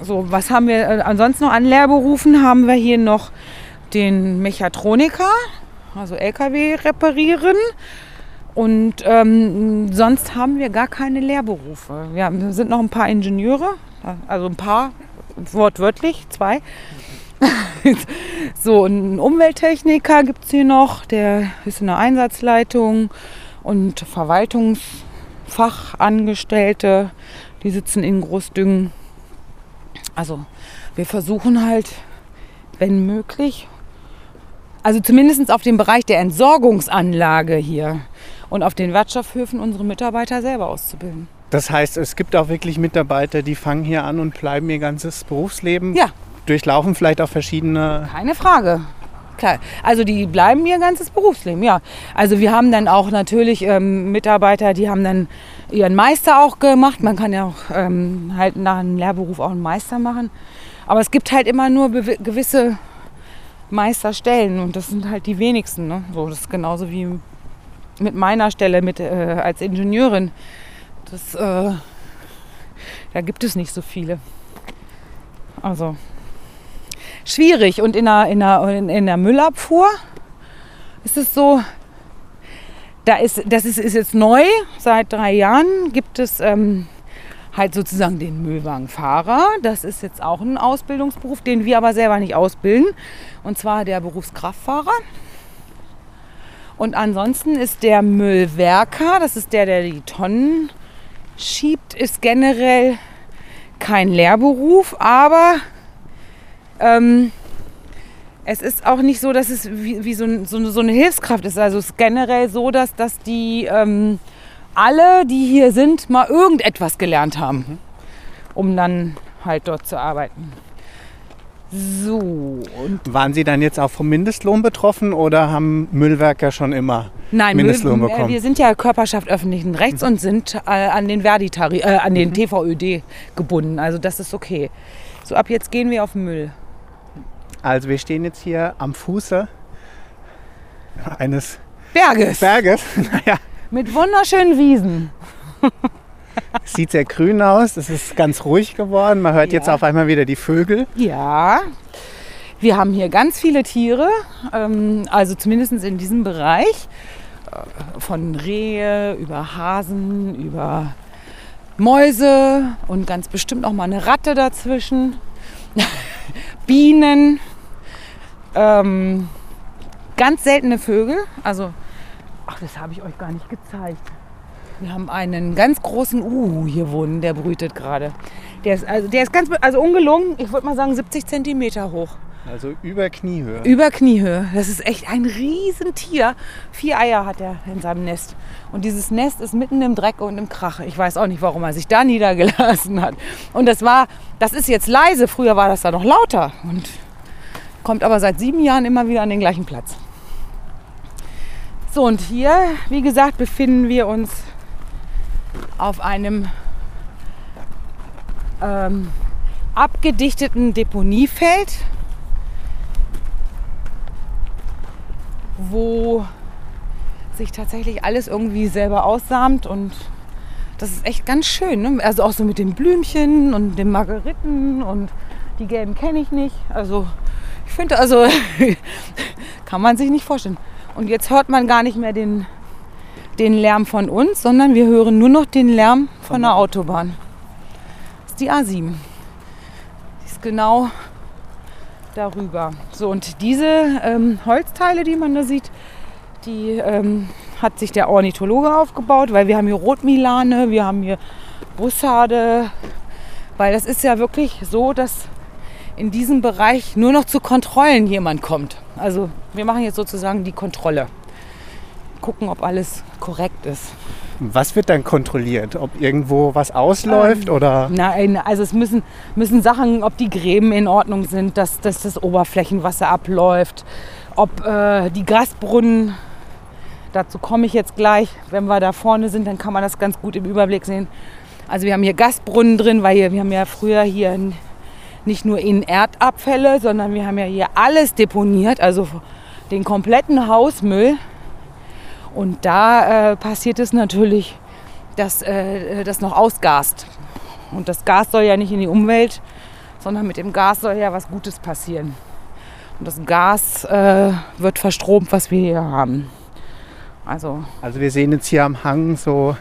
so, was haben wir äh, ansonsten noch an Lehrberufen? Haben wir hier noch den Mechatroniker, also LKW reparieren. Und ähm, sonst haben wir gar keine Lehrberufe. Wir haben- sind noch ein paar Ingenieure, also ein paar, wortwörtlich, zwei. so, ein Umwelttechniker gibt es hier noch, der ist in der Einsatzleitung und Verwaltungsfachangestellte, die sitzen in Großdüngen. Also wir versuchen halt, wenn möglich, also zumindest auf dem Bereich der Entsorgungsanlage hier und auf den Wertstoffhöfen unsere Mitarbeiter selber auszubilden. Das heißt, es gibt auch wirklich Mitarbeiter, die fangen hier an und bleiben ihr ganzes Berufsleben. Ja. Durchlaufen vielleicht auch verschiedene. Keine Frage. Klar. Also die bleiben ihr ganzes Berufsleben, ja. Also wir haben dann auch natürlich ähm, Mitarbeiter, die haben dann ihren Meister auch gemacht. Man kann ja auch ähm, halt nach einem Lehrberuf auch einen Meister machen. Aber es gibt halt immer nur gewisse Meisterstellen und das sind halt die wenigsten. Ne? So, das ist genauso wie mit meiner Stelle mit, äh, als Ingenieurin. Das, äh, da gibt es nicht so viele. Also schwierig. Und in der, in der, in, der Müllabfuhr ist es so, da ist, das ist, ist jetzt neu, seit drei Jahren gibt es ähm, halt sozusagen den Müllwagenfahrer. Das ist jetzt auch ein Ausbildungsberuf, den wir aber selber nicht ausbilden. Und zwar der Berufskraftfahrer. Und ansonsten ist der Müllwerker, das ist der, der die Tonnen schiebt, ist generell kein Lehrberuf, aber ähm, es ist auch nicht so, dass es wie, wie so, ein, so, eine- so eine Hilfskraft ist. Also es ist generell so, dass, dass die ähm, alle, die hier sind, mal irgendetwas gelernt haben, um dann halt dort zu arbeiten. So, und Waren Sie dann jetzt auch vom Mindestlohn betroffen oder haben Müllwerker schon immer Nein, Mindestlohn Müll- äh, bekommen? wir sind ja Körperschaft öffentlichen Rechts und sind äh, an den Verdi äh, an den TVÖD gebunden. Also das ist okay. So ab jetzt gehen wir auf Müll. Also wir stehen jetzt hier am Fuße eines Berges Berges. naja, mit wunderschönen Wiesen. es sieht sehr grün aus. Es ist ganz ruhig geworden. Man hört jetzt Ja. auf einmal wieder die Vögel. Ja, wir haben hier ganz viele Tiere, ähm, also zumindest in diesem Bereich. Äh, Von Rehe über Hasen, über Mäuse und ganz bestimmt auch mal eine Ratte dazwischen. Bienen. Ähm, ganz seltene Vögel. Also, ach, das habe ich euch gar nicht gezeigt. Wir haben einen ganz großen Uh hier wohnen, der brütet gerade. Der ist, also, der ist ganz, also ungelungen, ich würde mal sagen 70 Zentimeter hoch. Also über Kniehöhe. Über Kniehöhe. Das ist echt ein Riesentier. Vier Eier hat er in seinem Nest. Und dieses Nest ist mitten im Dreck und im Krach. Ich weiß auch nicht, warum er sich da niedergelassen hat. Und das war, das ist jetzt leise. Früher war das da noch lauter. Und kommt aber seit sieben Jahren immer wieder an den gleichen Platz. So, und hier, wie gesagt, befinden wir uns auf einem ähm, abgedichteten Deponiefeld, wo sich tatsächlich alles irgendwie selber aussamt und das ist echt ganz schön. Ne? Also auch so mit den Blümchen und den Margeriten und die gelben kenne ich nicht. Also ich finde, also kann man sich nicht vorstellen. Und jetzt hört man gar nicht mehr den den Lärm von uns, sondern wir hören nur noch den Lärm von der Autobahn. Das ist die A7. Die ist genau darüber. So, und diese ähm, Holzteile, die man da sieht, die ähm, hat sich der Ornithologe aufgebaut, weil wir haben hier Rotmilane, wir haben hier Bussarde, weil das ist ja wirklich so, dass in diesem Bereich nur noch zu Kontrollen jemand kommt. Also wir machen jetzt sozusagen die Kontrolle gucken, ob alles korrekt ist. Was wird dann kontrolliert? Ob irgendwo was ausläuft ähm, oder? Nein, also es müssen, müssen Sachen, ob die Gräben in Ordnung sind, dass, dass das Oberflächenwasser abläuft, ob äh, die Gasbrunnen, dazu komme ich jetzt gleich, wenn wir da vorne sind, dann kann man das ganz gut im Überblick sehen. Also wir haben hier Gasbrunnen drin, weil hier, wir haben ja früher hier nicht nur in Erdabfälle, sondern wir haben ja hier alles deponiert, also den kompletten Hausmüll und da äh, passiert es natürlich, dass äh, das noch ausgast. Und das Gas soll ja nicht in die Umwelt, sondern mit dem Gas soll ja was Gutes passieren. Und das Gas äh, wird verstromt, was wir hier haben. Also, also wir sehen jetzt hier am Hang so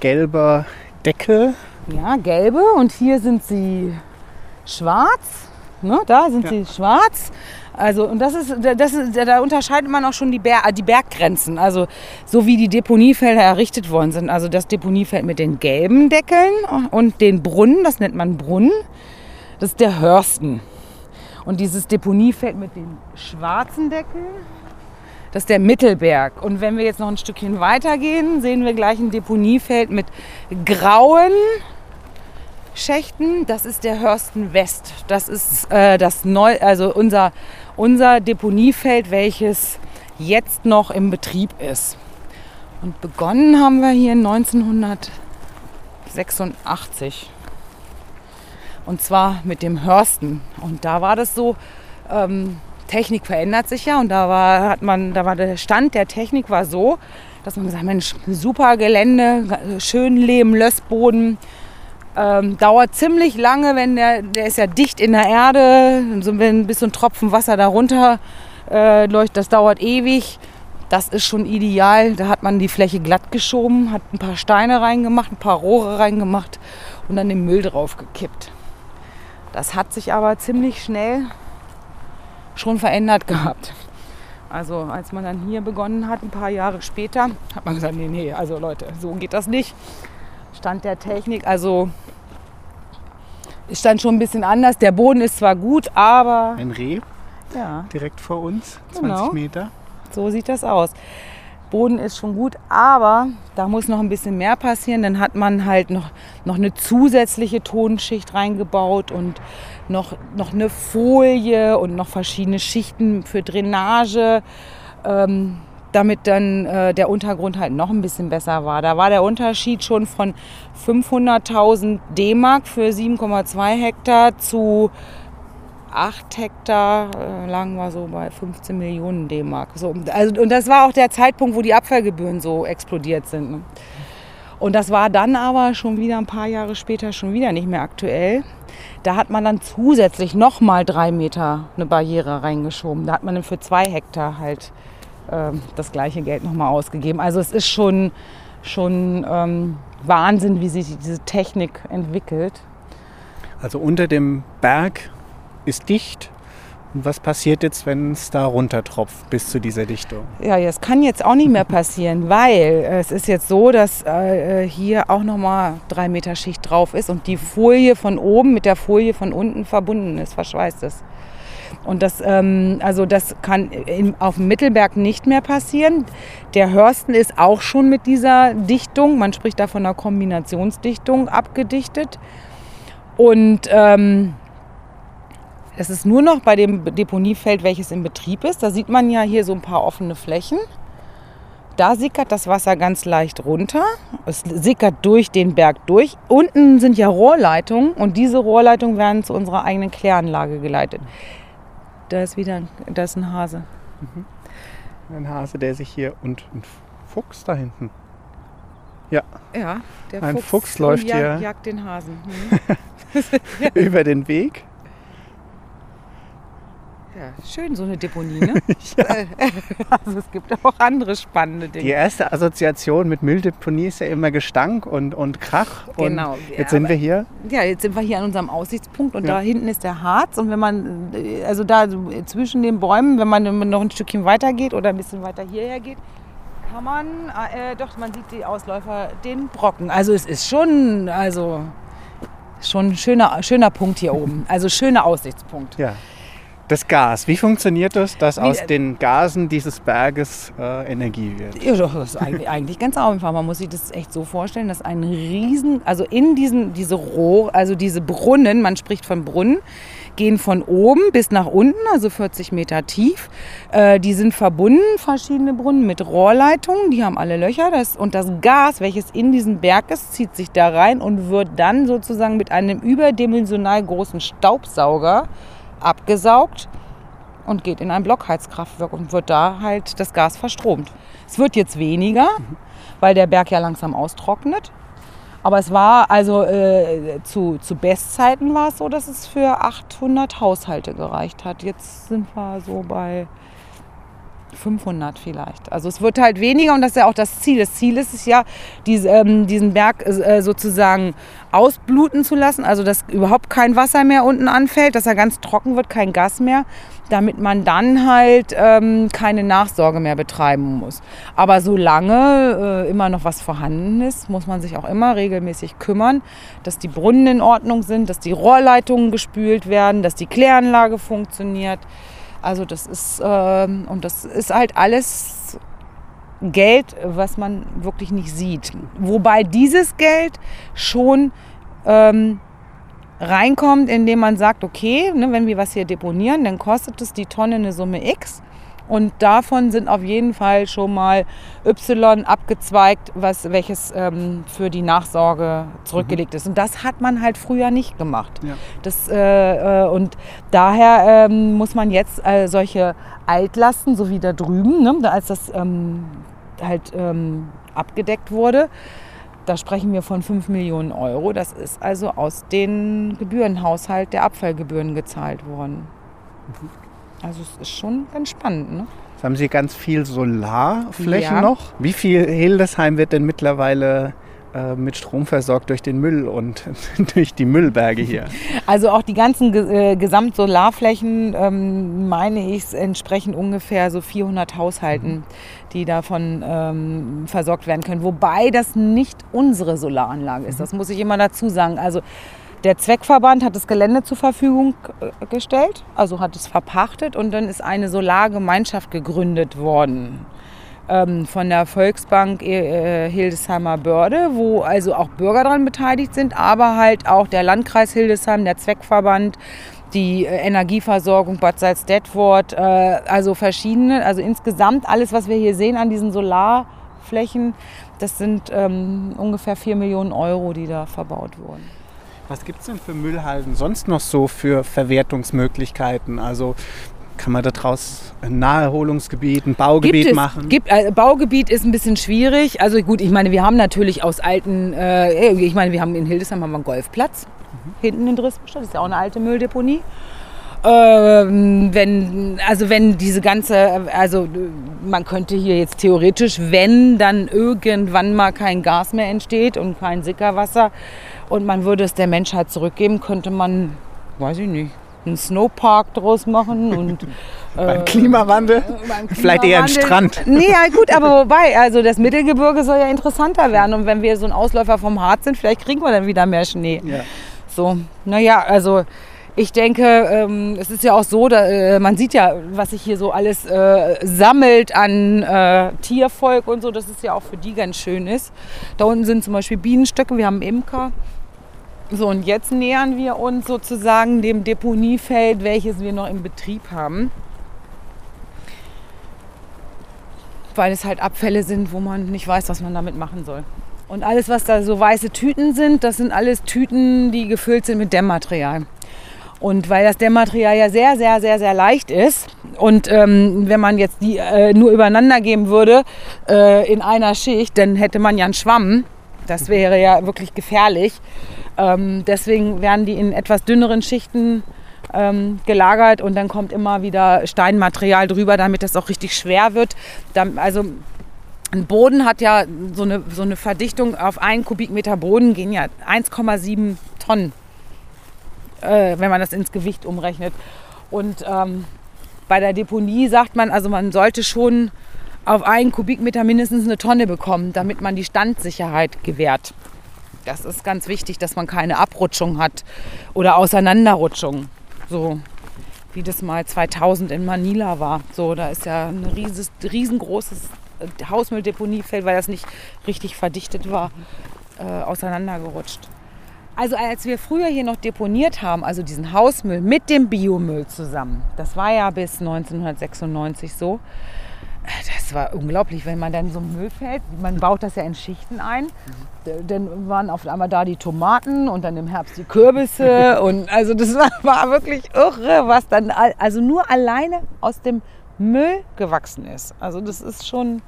gelbe Deckel. Ja, gelbe und hier sind sie schwarz. Ne, da sind ja. sie schwarz. Also, und das ist, das ist, da unterscheidet man auch schon die, Ber die Berggrenzen. Also, so wie die Deponiefelder errichtet worden sind. Also, das Deponiefeld mit den gelben Deckeln und den Brunnen, das nennt man Brunnen, das ist der Hörsten. Und dieses Deponiefeld mit den schwarzen Deckeln, das ist der Mittelberg. Und wenn wir jetzt noch ein Stückchen weiter gehen, sehen wir gleich ein Deponiefeld mit grauen Schächten. Das ist der Hörsten West. Das ist äh, das neu, also unser unser Deponiefeld, welches jetzt noch im Betrieb ist. Und begonnen haben wir hier 1986. Und zwar mit dem Hörsten. Und da war das so, ähm, Technik verändert sich ja und da war, hat man, da war der Stand der Technik war so, dass man gesagt hat, Mensch, super Gelände, schön Lehm, Lössboden, ähm, dauert ziemlich lange, wenn der, der ist ja dicht in der Erde, so, wenn bis so ein Tropfen Wasser darunter äh, läuft, das dauert ewig. Das ist schon ideal. Da hat man die Fläche glatt geschoben, hat ein paar Steine reingemacht, ein paar Rohre reingemacht und dann den Müll drauf gekippt. Das hat sich aber ziemlich schnell schon verändert gehabt. Also als man dann hier begonnen hat, ein paar Jahre später, hat man gesagt, nee, nee, also Leute, so geht das nicht. Stand der Technik. Also ist dann schon ein bisschen anders. Der Boden ist zwar gut, aber. Ein Reh. Ja. Direkt vor uns, 20 genau. Meter. So sieht das aus. Boden ist schon gut, aber da muss noch ein bisschen mehr passieren. Dann hat man halt noch, noch eine zusätzliche Tonschicht reingebaut und noch, noch eine Folie und noch verschiedene Schichten für Drainage. Ähm, damit dann äh, der Untergrund halt noch ein bisschen besser war. Da war der Unterschied schon von 500.000 D-Mark für 7,2 Hektar zu 8 Hektar äh, lagen wir so bei 15 Millionen D-Mark. So, also, und das war auch der Zeitpunkt, wo die Abfallgebühren so explodiert sind. Ne? Und das war dann aber schon wieder ein paar Jahre später schon wieder nicht mehr aktuell. Da hat man dann zusätzlich noch mal drei Meter eine Barriere reingeschoben. Da hat man dann für zwei Hektar halt ähm, das gleiche Geld nochmal ausgegeben. Also es ist schon schon ähm, Wahnsinn, wie sich diese Technik entwickelt. Also unter dem Berg ist dicht. Und was passiert jetzt, wenn es da runtertropft bis zu dieser Dichtung? Ja, das kann jetzt auch nicht mehr passieren, weil es ist jetzt so, dass äh, hier auch nochmal drei Meter Schicht drauf ist und die Folie von oben mit der Folie von unten verbunden ist, verschweißt ist. Und das, ähm, also das kann in, auf dem Mittelberg nicht mehr passieren. Der Hörsten ist auch schon mit dieser Dichtung, man spricht da von einer Kombinationsdichtung, abgedichtet. Und ähm, es ist nur noch bei dem Deponiefeld, welches in Betrieb ist. Da sieht man ja hier so ein paar offene Flächen. Da sickert das Wasser ganz leicht runter. Es sickert durch den Berg durch. Unten sind ja Rohrleitungen und diese Rohrleitungen werden zu unserer eigenen Kläranlage geleitet. Da ist wieder ein, da ist ein Hase. Mhm. Ein Hase, der sich hier und ein Fuchs da hinten. Ja. Ja, der ein Fuchs, Fuchs läuft jag, hier jagt den Hasen. Hm. über den Weg. Ja, schön so eine Deponie, ne? Also es gibt auch andere spannende Dinge. Die erste Assoziation mit Mülldeponie ist ja immer Gestank und, und Krach. Genau. Und jetzt sind wir hier. Ja, jetzt sind wir hier an unserem Aussichtspunkt und Ja. da hinten ist der Harz. Und wenn man, äh, also da zwischen den Bäumen, wenn man noch ein Stückchen weiter geht oder ein bisschen weiter hierher geht, kann man, äh, doch, man sieht die Ausläufer, den Brocken. Also es ist schon, also schon ein schöner, schöner Punkt hier oben. Also schöner Aussichtspunkt. Ja. Das Gas, wie funktioniert das, dass Wie- aus den Gasen dieses Berges äh, Energie wird? Ja, doch, das ist eigentlich, eigentlich ganz einfach. Man muss sich das echt so vorstellen, dass ein Riesen, also in diesen, diese Rohr, also diese Brunnen, man spricht von Brunnen, gehen von oben bis nach unten, also 40 Meter tief. Äh, die sind verbunden, verschiedene Brunnen, mit Rohrleitungen, die haben alle Löcher. Das, und das Gas, welches in diesem Berg ist, zieht sich da rein und wird dann sozusagen mit einem überdimensional großen Staubsauger abgesaugt und geht in ein Blockheizkraftwerk und wird da halt das Gas verstromt. Es wird jetzt weniger, weil der Berg ja langsam austrocknet. Aber es war also äh, zu, zu Bestzeiten war es so, dass es für 800 Haushalte gereicht hat. Jetzt sind wir so bei 500 vielleicht. Also es wird halt weniger und das ist ja auch das Ziel. Das Ziel ist es ja, diese, ähm, diesen Berg äh, sozusagen ausbluten zu lassen, also dass überhaupt kein Wasser mehr unten anfällt, dass er ganz trocken wird, kein Gas mehr, damit man dann halt ähm, keine Nachsorge mehr betreiben muss. Aber solange äh, immer noch was vorhanden ist, muss man sich auch immer regelmäßig kümmern, dass die Brunnen in Ordnung sind, dass die Rohrleitungen gespült werden, dass die Kläranlage funktioniert. Also das ist, ähm, und das ist halt alles Geld, was man wirklich nicht sieht. Wobei dieses Geld schon ähm, reinkommt, indem man sagt, okay, ne, wenn wir was hier deponieren, dann kostet es die Tonne eine Summe X. Und davon sind auf jeden Fall schon mal Y abgezweigt, was, welches ähm, für die Nachsorge zurückgelegt ist. Und das hat man halt früher nicht gemacht. Ja. Das, äh, äh, und daher ähm, muss man jetzt äh, solche Altlasten, so wie da drüben, ne, als das ähm, halt ähm, abgedeckt wurde, da sprechen wir von 5 Millionen Euro. Das ist also aus dem Gebührenhaushalt der Abfallgebühren gezahlt worden. Also es ist schon ganz spannend. Ne? Jetzt haben Sie ganz viel Solarflächen Ja. noch. Wie viel Hildesheim wird denn mittlerweile äh, mit Strom versorgt durch den Müll und durch die Müllberge hier? Also auch die ganzen äh, Gesamtsolarflächen, ähm, meine ich, entsprechen ungefähr so 400 Haushalten, die davon ähm, versorgt werden können. Wobei das nicht unsere Solaranlage ist. Das muss ich immer dazu sagen. Also der Zweckverband hat das Gelände zur Verfügung äh, gestellt, also hat es verpachtet und dann ist eine Solargemeinschaft gegründet worden von der Volksbank äh, Hildesheimer Börde, wo also auch Bürger daran beteiligt sind, aber halt auch der Landkreis Hildesheim, der Zweckverband, die äh, Energieversorgung Bad Salzdetford, äh, also verschiedene, also insgesamt alles, was wir hier sehen an diesen Solarflächen, das sind ähm, ungefähr 4 Millionen Euro, die da verbaut wurden. Was gibt es denn für Müllhalden sonst noch so für Verwertungsmöglichkeiten? Also kann man daraus ein Naherholungsgebiet, ein Baugebiet es, machen? Gibt, äh, Baugebiet ist ein bisschen schwierig. Also gut, ich meine, wir haben natürlich aus alten, äh, ich meine, wir haben in Hildesheim haben wir einen Golfplatz, hinten in Drispenstadt, das ist ja auch eine alte Mülldeponie. Ähm, wenn, also wenn diese ganze, also man könnte hier jetzt theoretisch, wenn dann irgendwann mal kein Gas mehr entsteht und kein Sickerwasser und man würde es der Menschheit zurückgeben, könnte man, weiß ich nicht, einen Snowpark draus machen und beim Klimawandel, beim vielleicht eher ein Strand. Nee, ja gut, aber wobei, also das Mittelgebirge soll ja interessanter werden und wenn wir so ein Ausläufer vom Harz sind, vielleicht kriegen wir dann wieder mehr Schnee. Ja. So, naja, also ich denke, ähm, es ist ja auch so, da, äh, man sieht ja, was sich hier so alles äh, sammelt an äh, Tiervolk und so, dass es ja auch für die ganz schön ist. Da unten sind zum Beispiel Bienenstöcke, wir haben Imker. So, und jetzt nähern wir uns sozusagen dem Deponiefeld, welches wir noch im Betrieb haben. Weil es halt Abfälle sind, wo man nicht weiß, was man damit machen soll. Und alles, was da so weiße Tüten sind, das sind alles Tüten, die gefüllt sind mit Dämmmaterial. Und weil das Dämmmaterial ja sehr, sehr, sehr, sehr leicht ist und ähm, wenn man jetzt die äh, nur übereinander geben würde äh, in einer Schicht, dann hätte man ja einen Schwamm. Das wäre ja wirklich gefährlich. Ähm, deswegen werden die in etwas dünneren Schichten ähm, gelagert und dann kommt immer wieder Steinmaterial drüber, damit das auch richtig schwer wird. Dann, also ein Boden hat ja so eine, so eine Verdichtung auf einen Kubikmeter Boden gehen ja 1,7 Tonnen äh, wenn man das ins Gewicht umrechnet. Und ähm, bei der Deponie sagt man, also man sollte schon auf einen Kubikmeter mindestens eine Tonne bekommen, damit man die Standsicherheit gewährt. Das ist ganz wichtig, dass man keine Abrutschung hat oder Auseinanderrutschung. So wie das mal 2000 in Manila war. So, da ist ja ein rieses, riesengroßes Hausmülldeponiefeld, weil das nicht richtig verdichtet war, äh, auseinandergerutscht. Also als wir früher hier noch deponiert haben, also diesen Hausmüll mit dem Biomüll zusammen, das war ja bis 1996 so, das war unglaublich, wenn man dann so Müll fällt, man baut das ja in Schichten ein, dann waren auf einmal da die Tomaten und dann im Herbst die Kürbisse und also das war, war wirklich irre, was dann also nur alleine aus dem Müll gewachsen ist. Also das ist schon,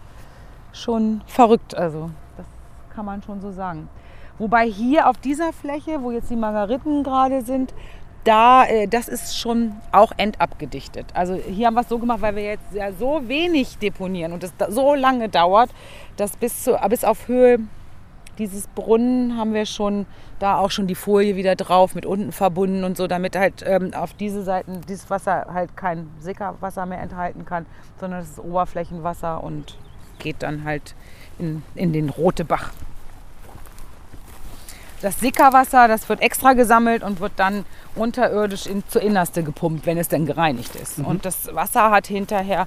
schon verrückt, also das kann man schon so sagen. Wobei hier auf dieser Fläche, wo jetzt die Margariten gerade sind, da, äh, das ist schon auch endabgedichtet. Also hier haben wir es so gemacht, weil wir jetzt ja so wenig deponieren und es so lange dauert, dass bis, zu, bis auf Höhe dieses Brunnen haben wir schon da auch schon die Folie wieder drauf mit unten verbunden und so, damit halt ähm, auf diese Seiten dieses Wasser halt kein Sickerwasser mehr enthalten kann, sondern es ist Oberflächenwasser und geht dann halt in, in den Rote Bach. Das Sickerwasser, das wird extra gesammelt und wird dann unterirdisch in, zur Innerste gepumpt, wenn es denn gereinigt ist. Mhm. Und das Wasser hat hinterher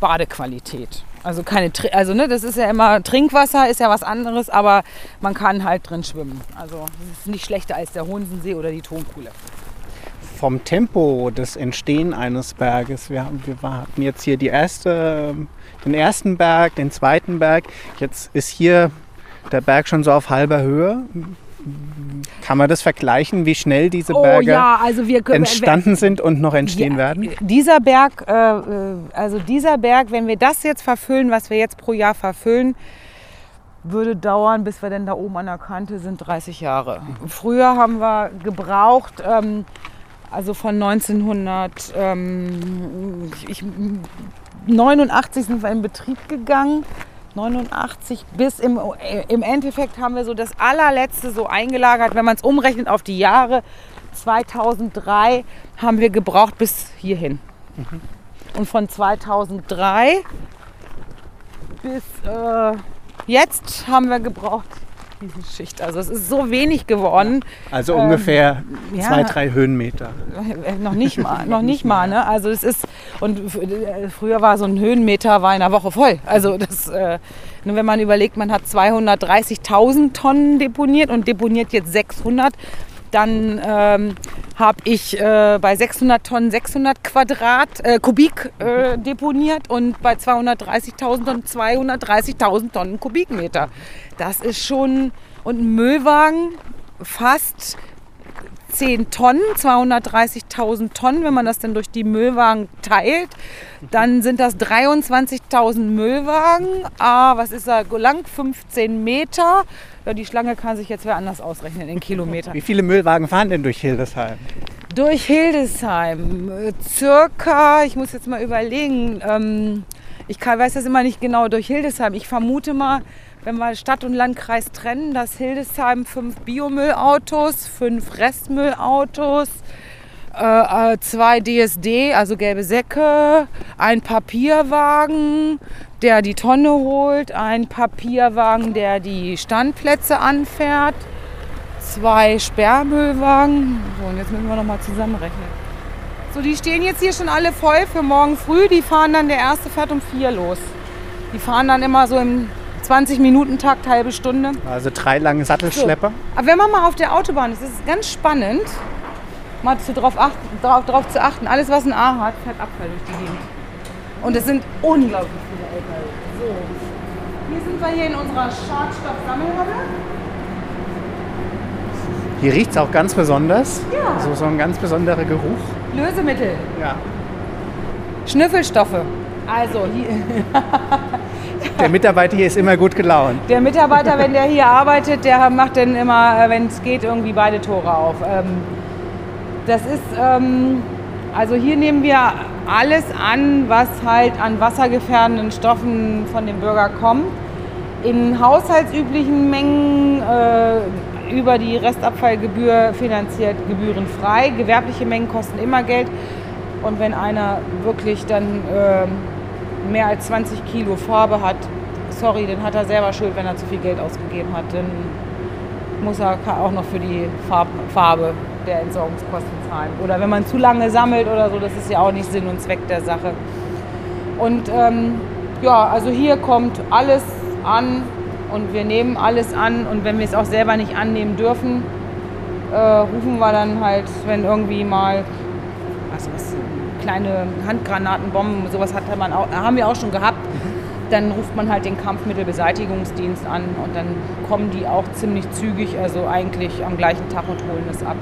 Badequalität. Also keine, also ne, das ist ja immer Trinkwasser ist ja was anderes, aber man kann halt drin schwimmen. Also es ist nicht schlechter als der Honsensee oder die Tonkuhle. Vom Tempo des Entstehen eines Berges. Wir, wir hatten jetzt hier erste, den ersten Berg, den zweiten Berg. Jetzt ist hier der Berg schon so auf halber Höhe. Kann man das vergleichen, wie schnell diese oh Berge oh, ja, also wir, entstanden sind und noch entstehen ja, werden? Dieser Berg, äh, äh, also dieser Berg, wenn wir das jetzt verfüllen, was wir jetzt pro Jahr verfüllen, würde dauern, bis wir denn da oben an der Kante sind, 30 Jahre. Früher haben wir gebraucht, ähm, also von 1989 ähm, sind wir in Betrieb gegangen 89 bis im, im Endeffekt haben wir so das allerletzte so eingelagert, wenn man es umrechnet auf die Jahre. 2003 haben wir gebraucht bis hierhin. Mhm. Und von 2003 bis äh, jetzt haben wir gebraucht Schicht. Also es ist so wenig geworden. Also ungefähr ähm, zwei, ja, drei Höhenmeter. Äh, noch nicht mal, noch nicht mal. Ne? Also es ist und äh, früher war so ein Höhenmeter war in einer Woche voll. Also das, äh, nur wenn man überlegt, man hat 230.000 Tonnen deponiert und deponiert jetzt 600, dann ähm, habe ich äh, bei 600 Tonnen 600 Quadrat, äh, Kubik äh, deponiert und bei 230.000 Tonnen 230.000 Tonnen Kubikmeter. Das ist schon, und ein Müllwagen fast 10 Tonnen, 230.000 Tonnen, wenn man das dann durch die Müllwagen teilt, dann sind das 23.000 Müllwagen. Ah, was ist da lang? 15 Meter. Ja, die Schlange kann sich jetzt wer anders ausrechnen in Kilometern. Wie viele Müllwagen fahren denn durch Hildesheim? Durch Hildesheim, äh, circa, ich muss jetzt mal überlegen, ähm, ich kann, weiß das immer nicht genau, durch Hildesheim. Ich vermute mal, wenn wir Stadt und Landkreis trennen, dass Hildesheim fünf Biomüllautos, fünf Restmüllautos, äh, äh zwei DSD, also gelbe Säcke, ein Papierwagen, der die Tonne holt, ein Papierwagen, der die Standplätze anfährt, zwei Sperrmüllwagen. So, und jetzt müssen wir noch mal zusammenrechnen. So, die stehen jetzt hier schon alle voll für morgen früh. Die fahren dann, der erste fährt um vier los. Die fahren dann immer so im 20-Minuten-Takt, halbe Stunde. Also drei lange Sattelschlepper. So. Aber wenn man mal auf der Autobahn ist, ist es ganz spannend, mal zu drauf, achten, drauf, drauf zu achten. Alles, was ein A hat, fährt Abfall durch die Gegend. Und es sind unglaublich viele LKW. So. Hier sind wir hier in unserer Schadstoffsammelhalle. Hier riecht es auch ganz besonders. Ja. So, so ein ganz besonderer Geruch. Lösemittel. Ja. Schnüffelstoffe. Also hier. Der Mitarbeiter hier ist immer gut gelaunt. Der Mitarbeiter, wenn der hier arbeitet, der macht dann immer, äh, wenn es geht, irgendwie beide Tore auf. Ähm, das ist, ähm, also hier nehmen wir alles an, was halt an wassergefährdenden Stoffen von dem Bürger kommt. In haushaltsüblichen Mengen äh, über die Restabfallgebühr finanziert gebührenfrei. Gewerbliche Mengen kosten immer Geld. Und wenn einer wirklich dann äh, mehr als 20 Kilo Farbe hat, sorry, dann hat er selber Schuld, wenn er zu viel Geld ausgegeben hat. Dann muss er auch noch für die Farb Farbe der Entsorgungskosten zahlen. Oder wenn man zu lange sammelt oder so, das ist ja auch nicht Sinn und Zweck der Sache. Und ähm, ja, also hier kommt alles an und wir nehmen alles an und wenn wir es auch selber nicht annehmen dürfen, äh, rufen wir dann halt, wenn irgendwie mal was, was kleine Handgranatenbomben, sowas hat man auch, haben wir auch schon gehabt. Dann ruft man halt den Kampfmittelbeseitigungsdienst an und dann kommen die auch ziemlich zügig, also eigentlich am gleichen Tag und holen es ab.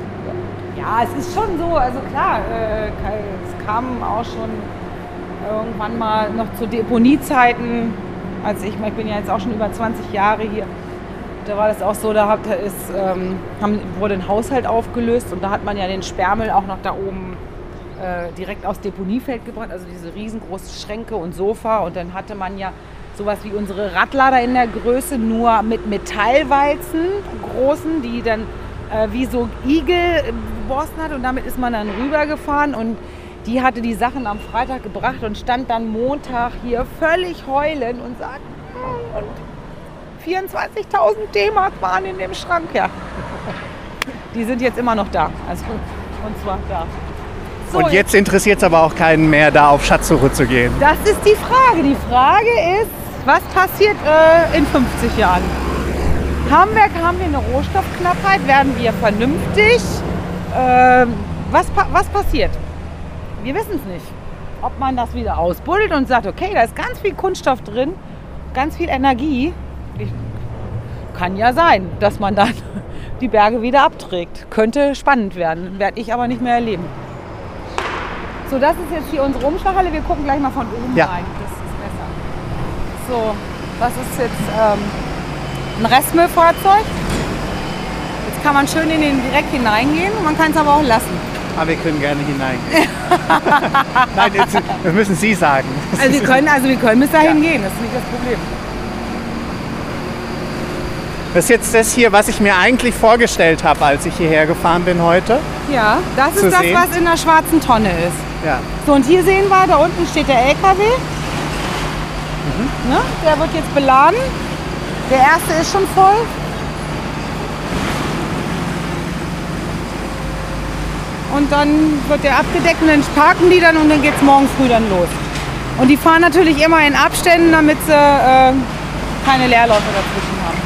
Ja, es ist schon so, also klar, äh, es kam auch schon irgendwann mal noch zu Deponiezeiten, als ich, ich bin ja jetzt auch schon über 20 Jahre hier, da war das auch so, da hat, ist, ähm, haben, wurde ein Haushalt aufgelöst und da hat man ja den Sperrmüll auch noch da oben äh, direkt aus Deponiefeld gebracht, also diese riesengroßen Schränke und Sofa. Und dann hatte man ja sowas wie unsere Radlader in der Größe, nur mit Metallwalzen, großen, die dann äh, wie so Igel borsten hat. Und damit ist man dann rübergefahren und die hatte die Sachen am Freitag gebracht und stand dann Montag hier völlig heulend und sagt, und 24.000 D-Mark waren in dem Schrank, ja. Die sind jetzt immer noch da. Also, und zwar da. So, und jetzt interessiert es aber auch keinen mehr, da auf Schatzsuche zu gehen. Das ist die Frage. Die Frage ist, was passiert äh, in 50 Jahren? Haben wir, haben wir eine Rohstoffknappheit? Werden wir vernünftig? Äh, was, was passiert? Wir wissen es nicht. Ob man das wieder ausbuddelt und sagt, okay, da ist ganz viel Kunststoff drin, ganz viel Energie. Ich, kann ja sein, dass man dann die Berge wieder abträgt. Könnte spannend werden, werde ich aber nicht mehr erleben. So, das ist jetzt hier unsere Umschlaghalle. Wir gucken gleich mal von oben ja. rein. Das ist besser. So, das ist jetzt ähm, ein Restmüllfahrzeug. Jetzt kann man schön in den direkt hineingehen man kann es aber auch lassen. Aber wir können gerne hineingehen. Nein, jetzt, das müssen Sie sagen. also wir können, also wir können bis dahin ja. gehen, das ist nicht das Problem. Das ist jetzt das hier, was ich mir eigentlich vorgestellt habe, als ich hierher gefahren bin heute. Ja, das ist das, sehen. was in der schwarzen Tonne ist. Ja. So, und hier sehen wir, da unten steht der LKW. Mhm. Ne? Der wird jetzt beladen. Der erste ist schon voll. Und dann wird der abgedeckt und dann parken die dann und dann geht es morgen früh dann los. Und die fahren natürlich immer in Abständen, damit sie äh, keine Leerläufe dazwischen haben.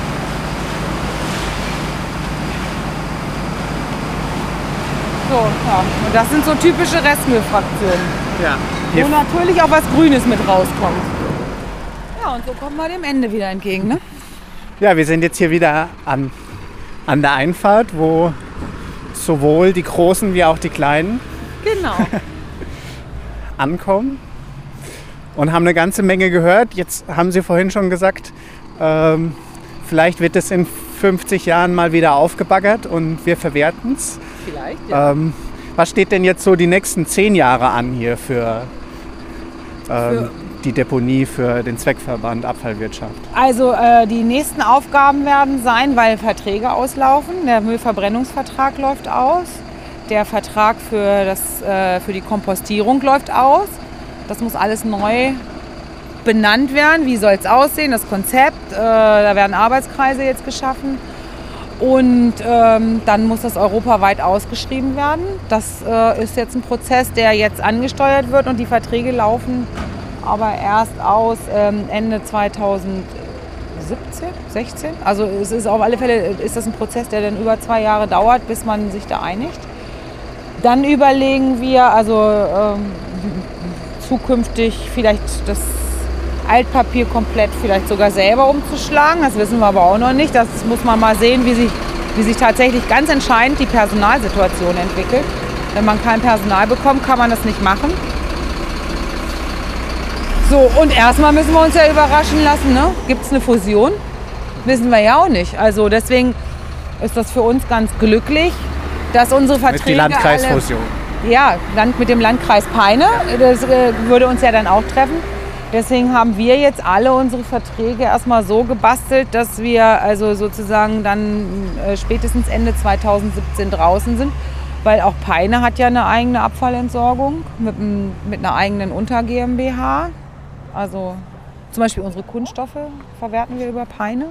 So, ja. Und das sind so typische Restmüllfraktionen. Ja. Wo natürlich auch was Grünes mit rauskommt. Ja, und so kommen wir dem Ende wieder entgegen, ne? Ja, wir sind jetzt hier wieder an, an der Einfahrt, wo sowohl die Großen wie auch die Kleinen genau. ankommen und haben eine ganze Menge gehört. Jetzt haben Sie vorhin schon gesagt, ähm, vielleicht wird es in 50 Jahren mal wieder aufgebaggert und wir verwerten es. Vielleicht, ja. Ähm, Was steht denn jetzt so die nächsten zehn Jahre an hier für, ähm, Für- die Deponie für den Zweckverband Abfallwirtschaft? Also äh, die nächsten Aufgaben werden sein, weil Verträge auslaufen. Der Müllverbrennungsvertrag läuft aus. Der Vertrag für, das, äh, für die Kompostierung läuft aus. Das muss alles neu benannt werden. Wie soll es aussehen? Das Konzept. Äh, da werden Arbeitskreise jetzt geschaffen. Und ähm, dann muss das europaweit ausgeschrieben werden. Das äh, ist jetzt ein Prozess, der jetzt angesteuert wird und die Verträge laufen aber erst aus ähm, Ende 2017, 16. Also es ist auf alle Fälle ist das ein Prozess, der dann über zwei Jahre dauert, bis man sich da einigt. Dann überlegen wir, also ähm, zukünftig vielleicht das Altpapier komplett vielleicht sogar selber umzuschlagen. Das wissen wir aber auch noch nicht. Das muss man mal sehen, wie sich, wie sich tatsächlich ganz entscheidend die Personalsituation entwickelt. Wenn man kein Personal bekommt, kann man das nicht machen. So, und erstmal müssen wir uns ja überraschen lassen. Ne? Gibt es eine Fusion? Wissen wir ja auch nicht. Also deswegen ist das für uns ganz glücklich, dass unsere Mit Verträge die Landkreisfusion. alle, ja, Land mit dem Landkreis Peine. Das äh, würde uns ja dann auch treffen. Deswegen haben wir jetzt alle unsere Verträge erstmal so gebastelt, dass wir also sozusagen dann äh, spätestens Ende 2017 draußen sind. Weil auch Peine hat ja eine eigene Abfallentsorgung mit, mit einer eigenen Unter GmbH. Also zum Beispiel unsere Kunststoffe verwerten wir über Peine.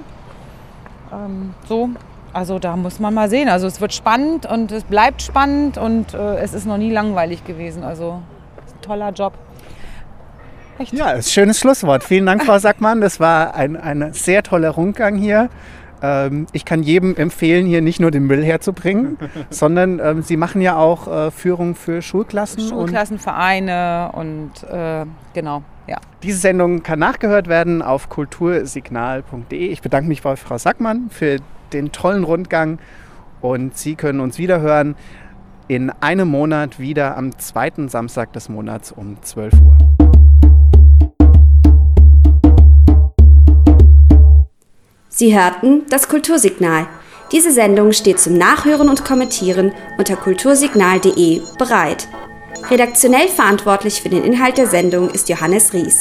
Ähm, so, also da muss man mal sehen. Also es wird spannend und es bleibt spannend und äh, es ist noch nie langweilig gewesen. Also ein toller Job. Echt? Ja, ist ein schönes Schlusswort. Vielen Dank, Frau Sackmann. Das war ein, ein sehr toller Rundgang hier. Ähm, ich kann jedem empfehlen, hier nicht nur den Müll herzubringen, sondern ähm, Sie machen ja auch äh, Führung für Schulklassen. Und Schulklassenvereine und äh, genau, ja. diese Sendung kann nachgehört werden auf kultursignal.de. Ich bedanke mich bei Frau Sackmann für den tollen Rundgang und Sie können uns wiederhören in einem Monat wieder am zweiten Samstag des Monats um 12 Uhr. Sie hörten das Kultursignal. Diese Sendung steht zum Nachhören und Kommentieren unter kultursignal.de bereit. Redaktionell verantwortlich für den Inhalt der Sendung ist Johannes Ries.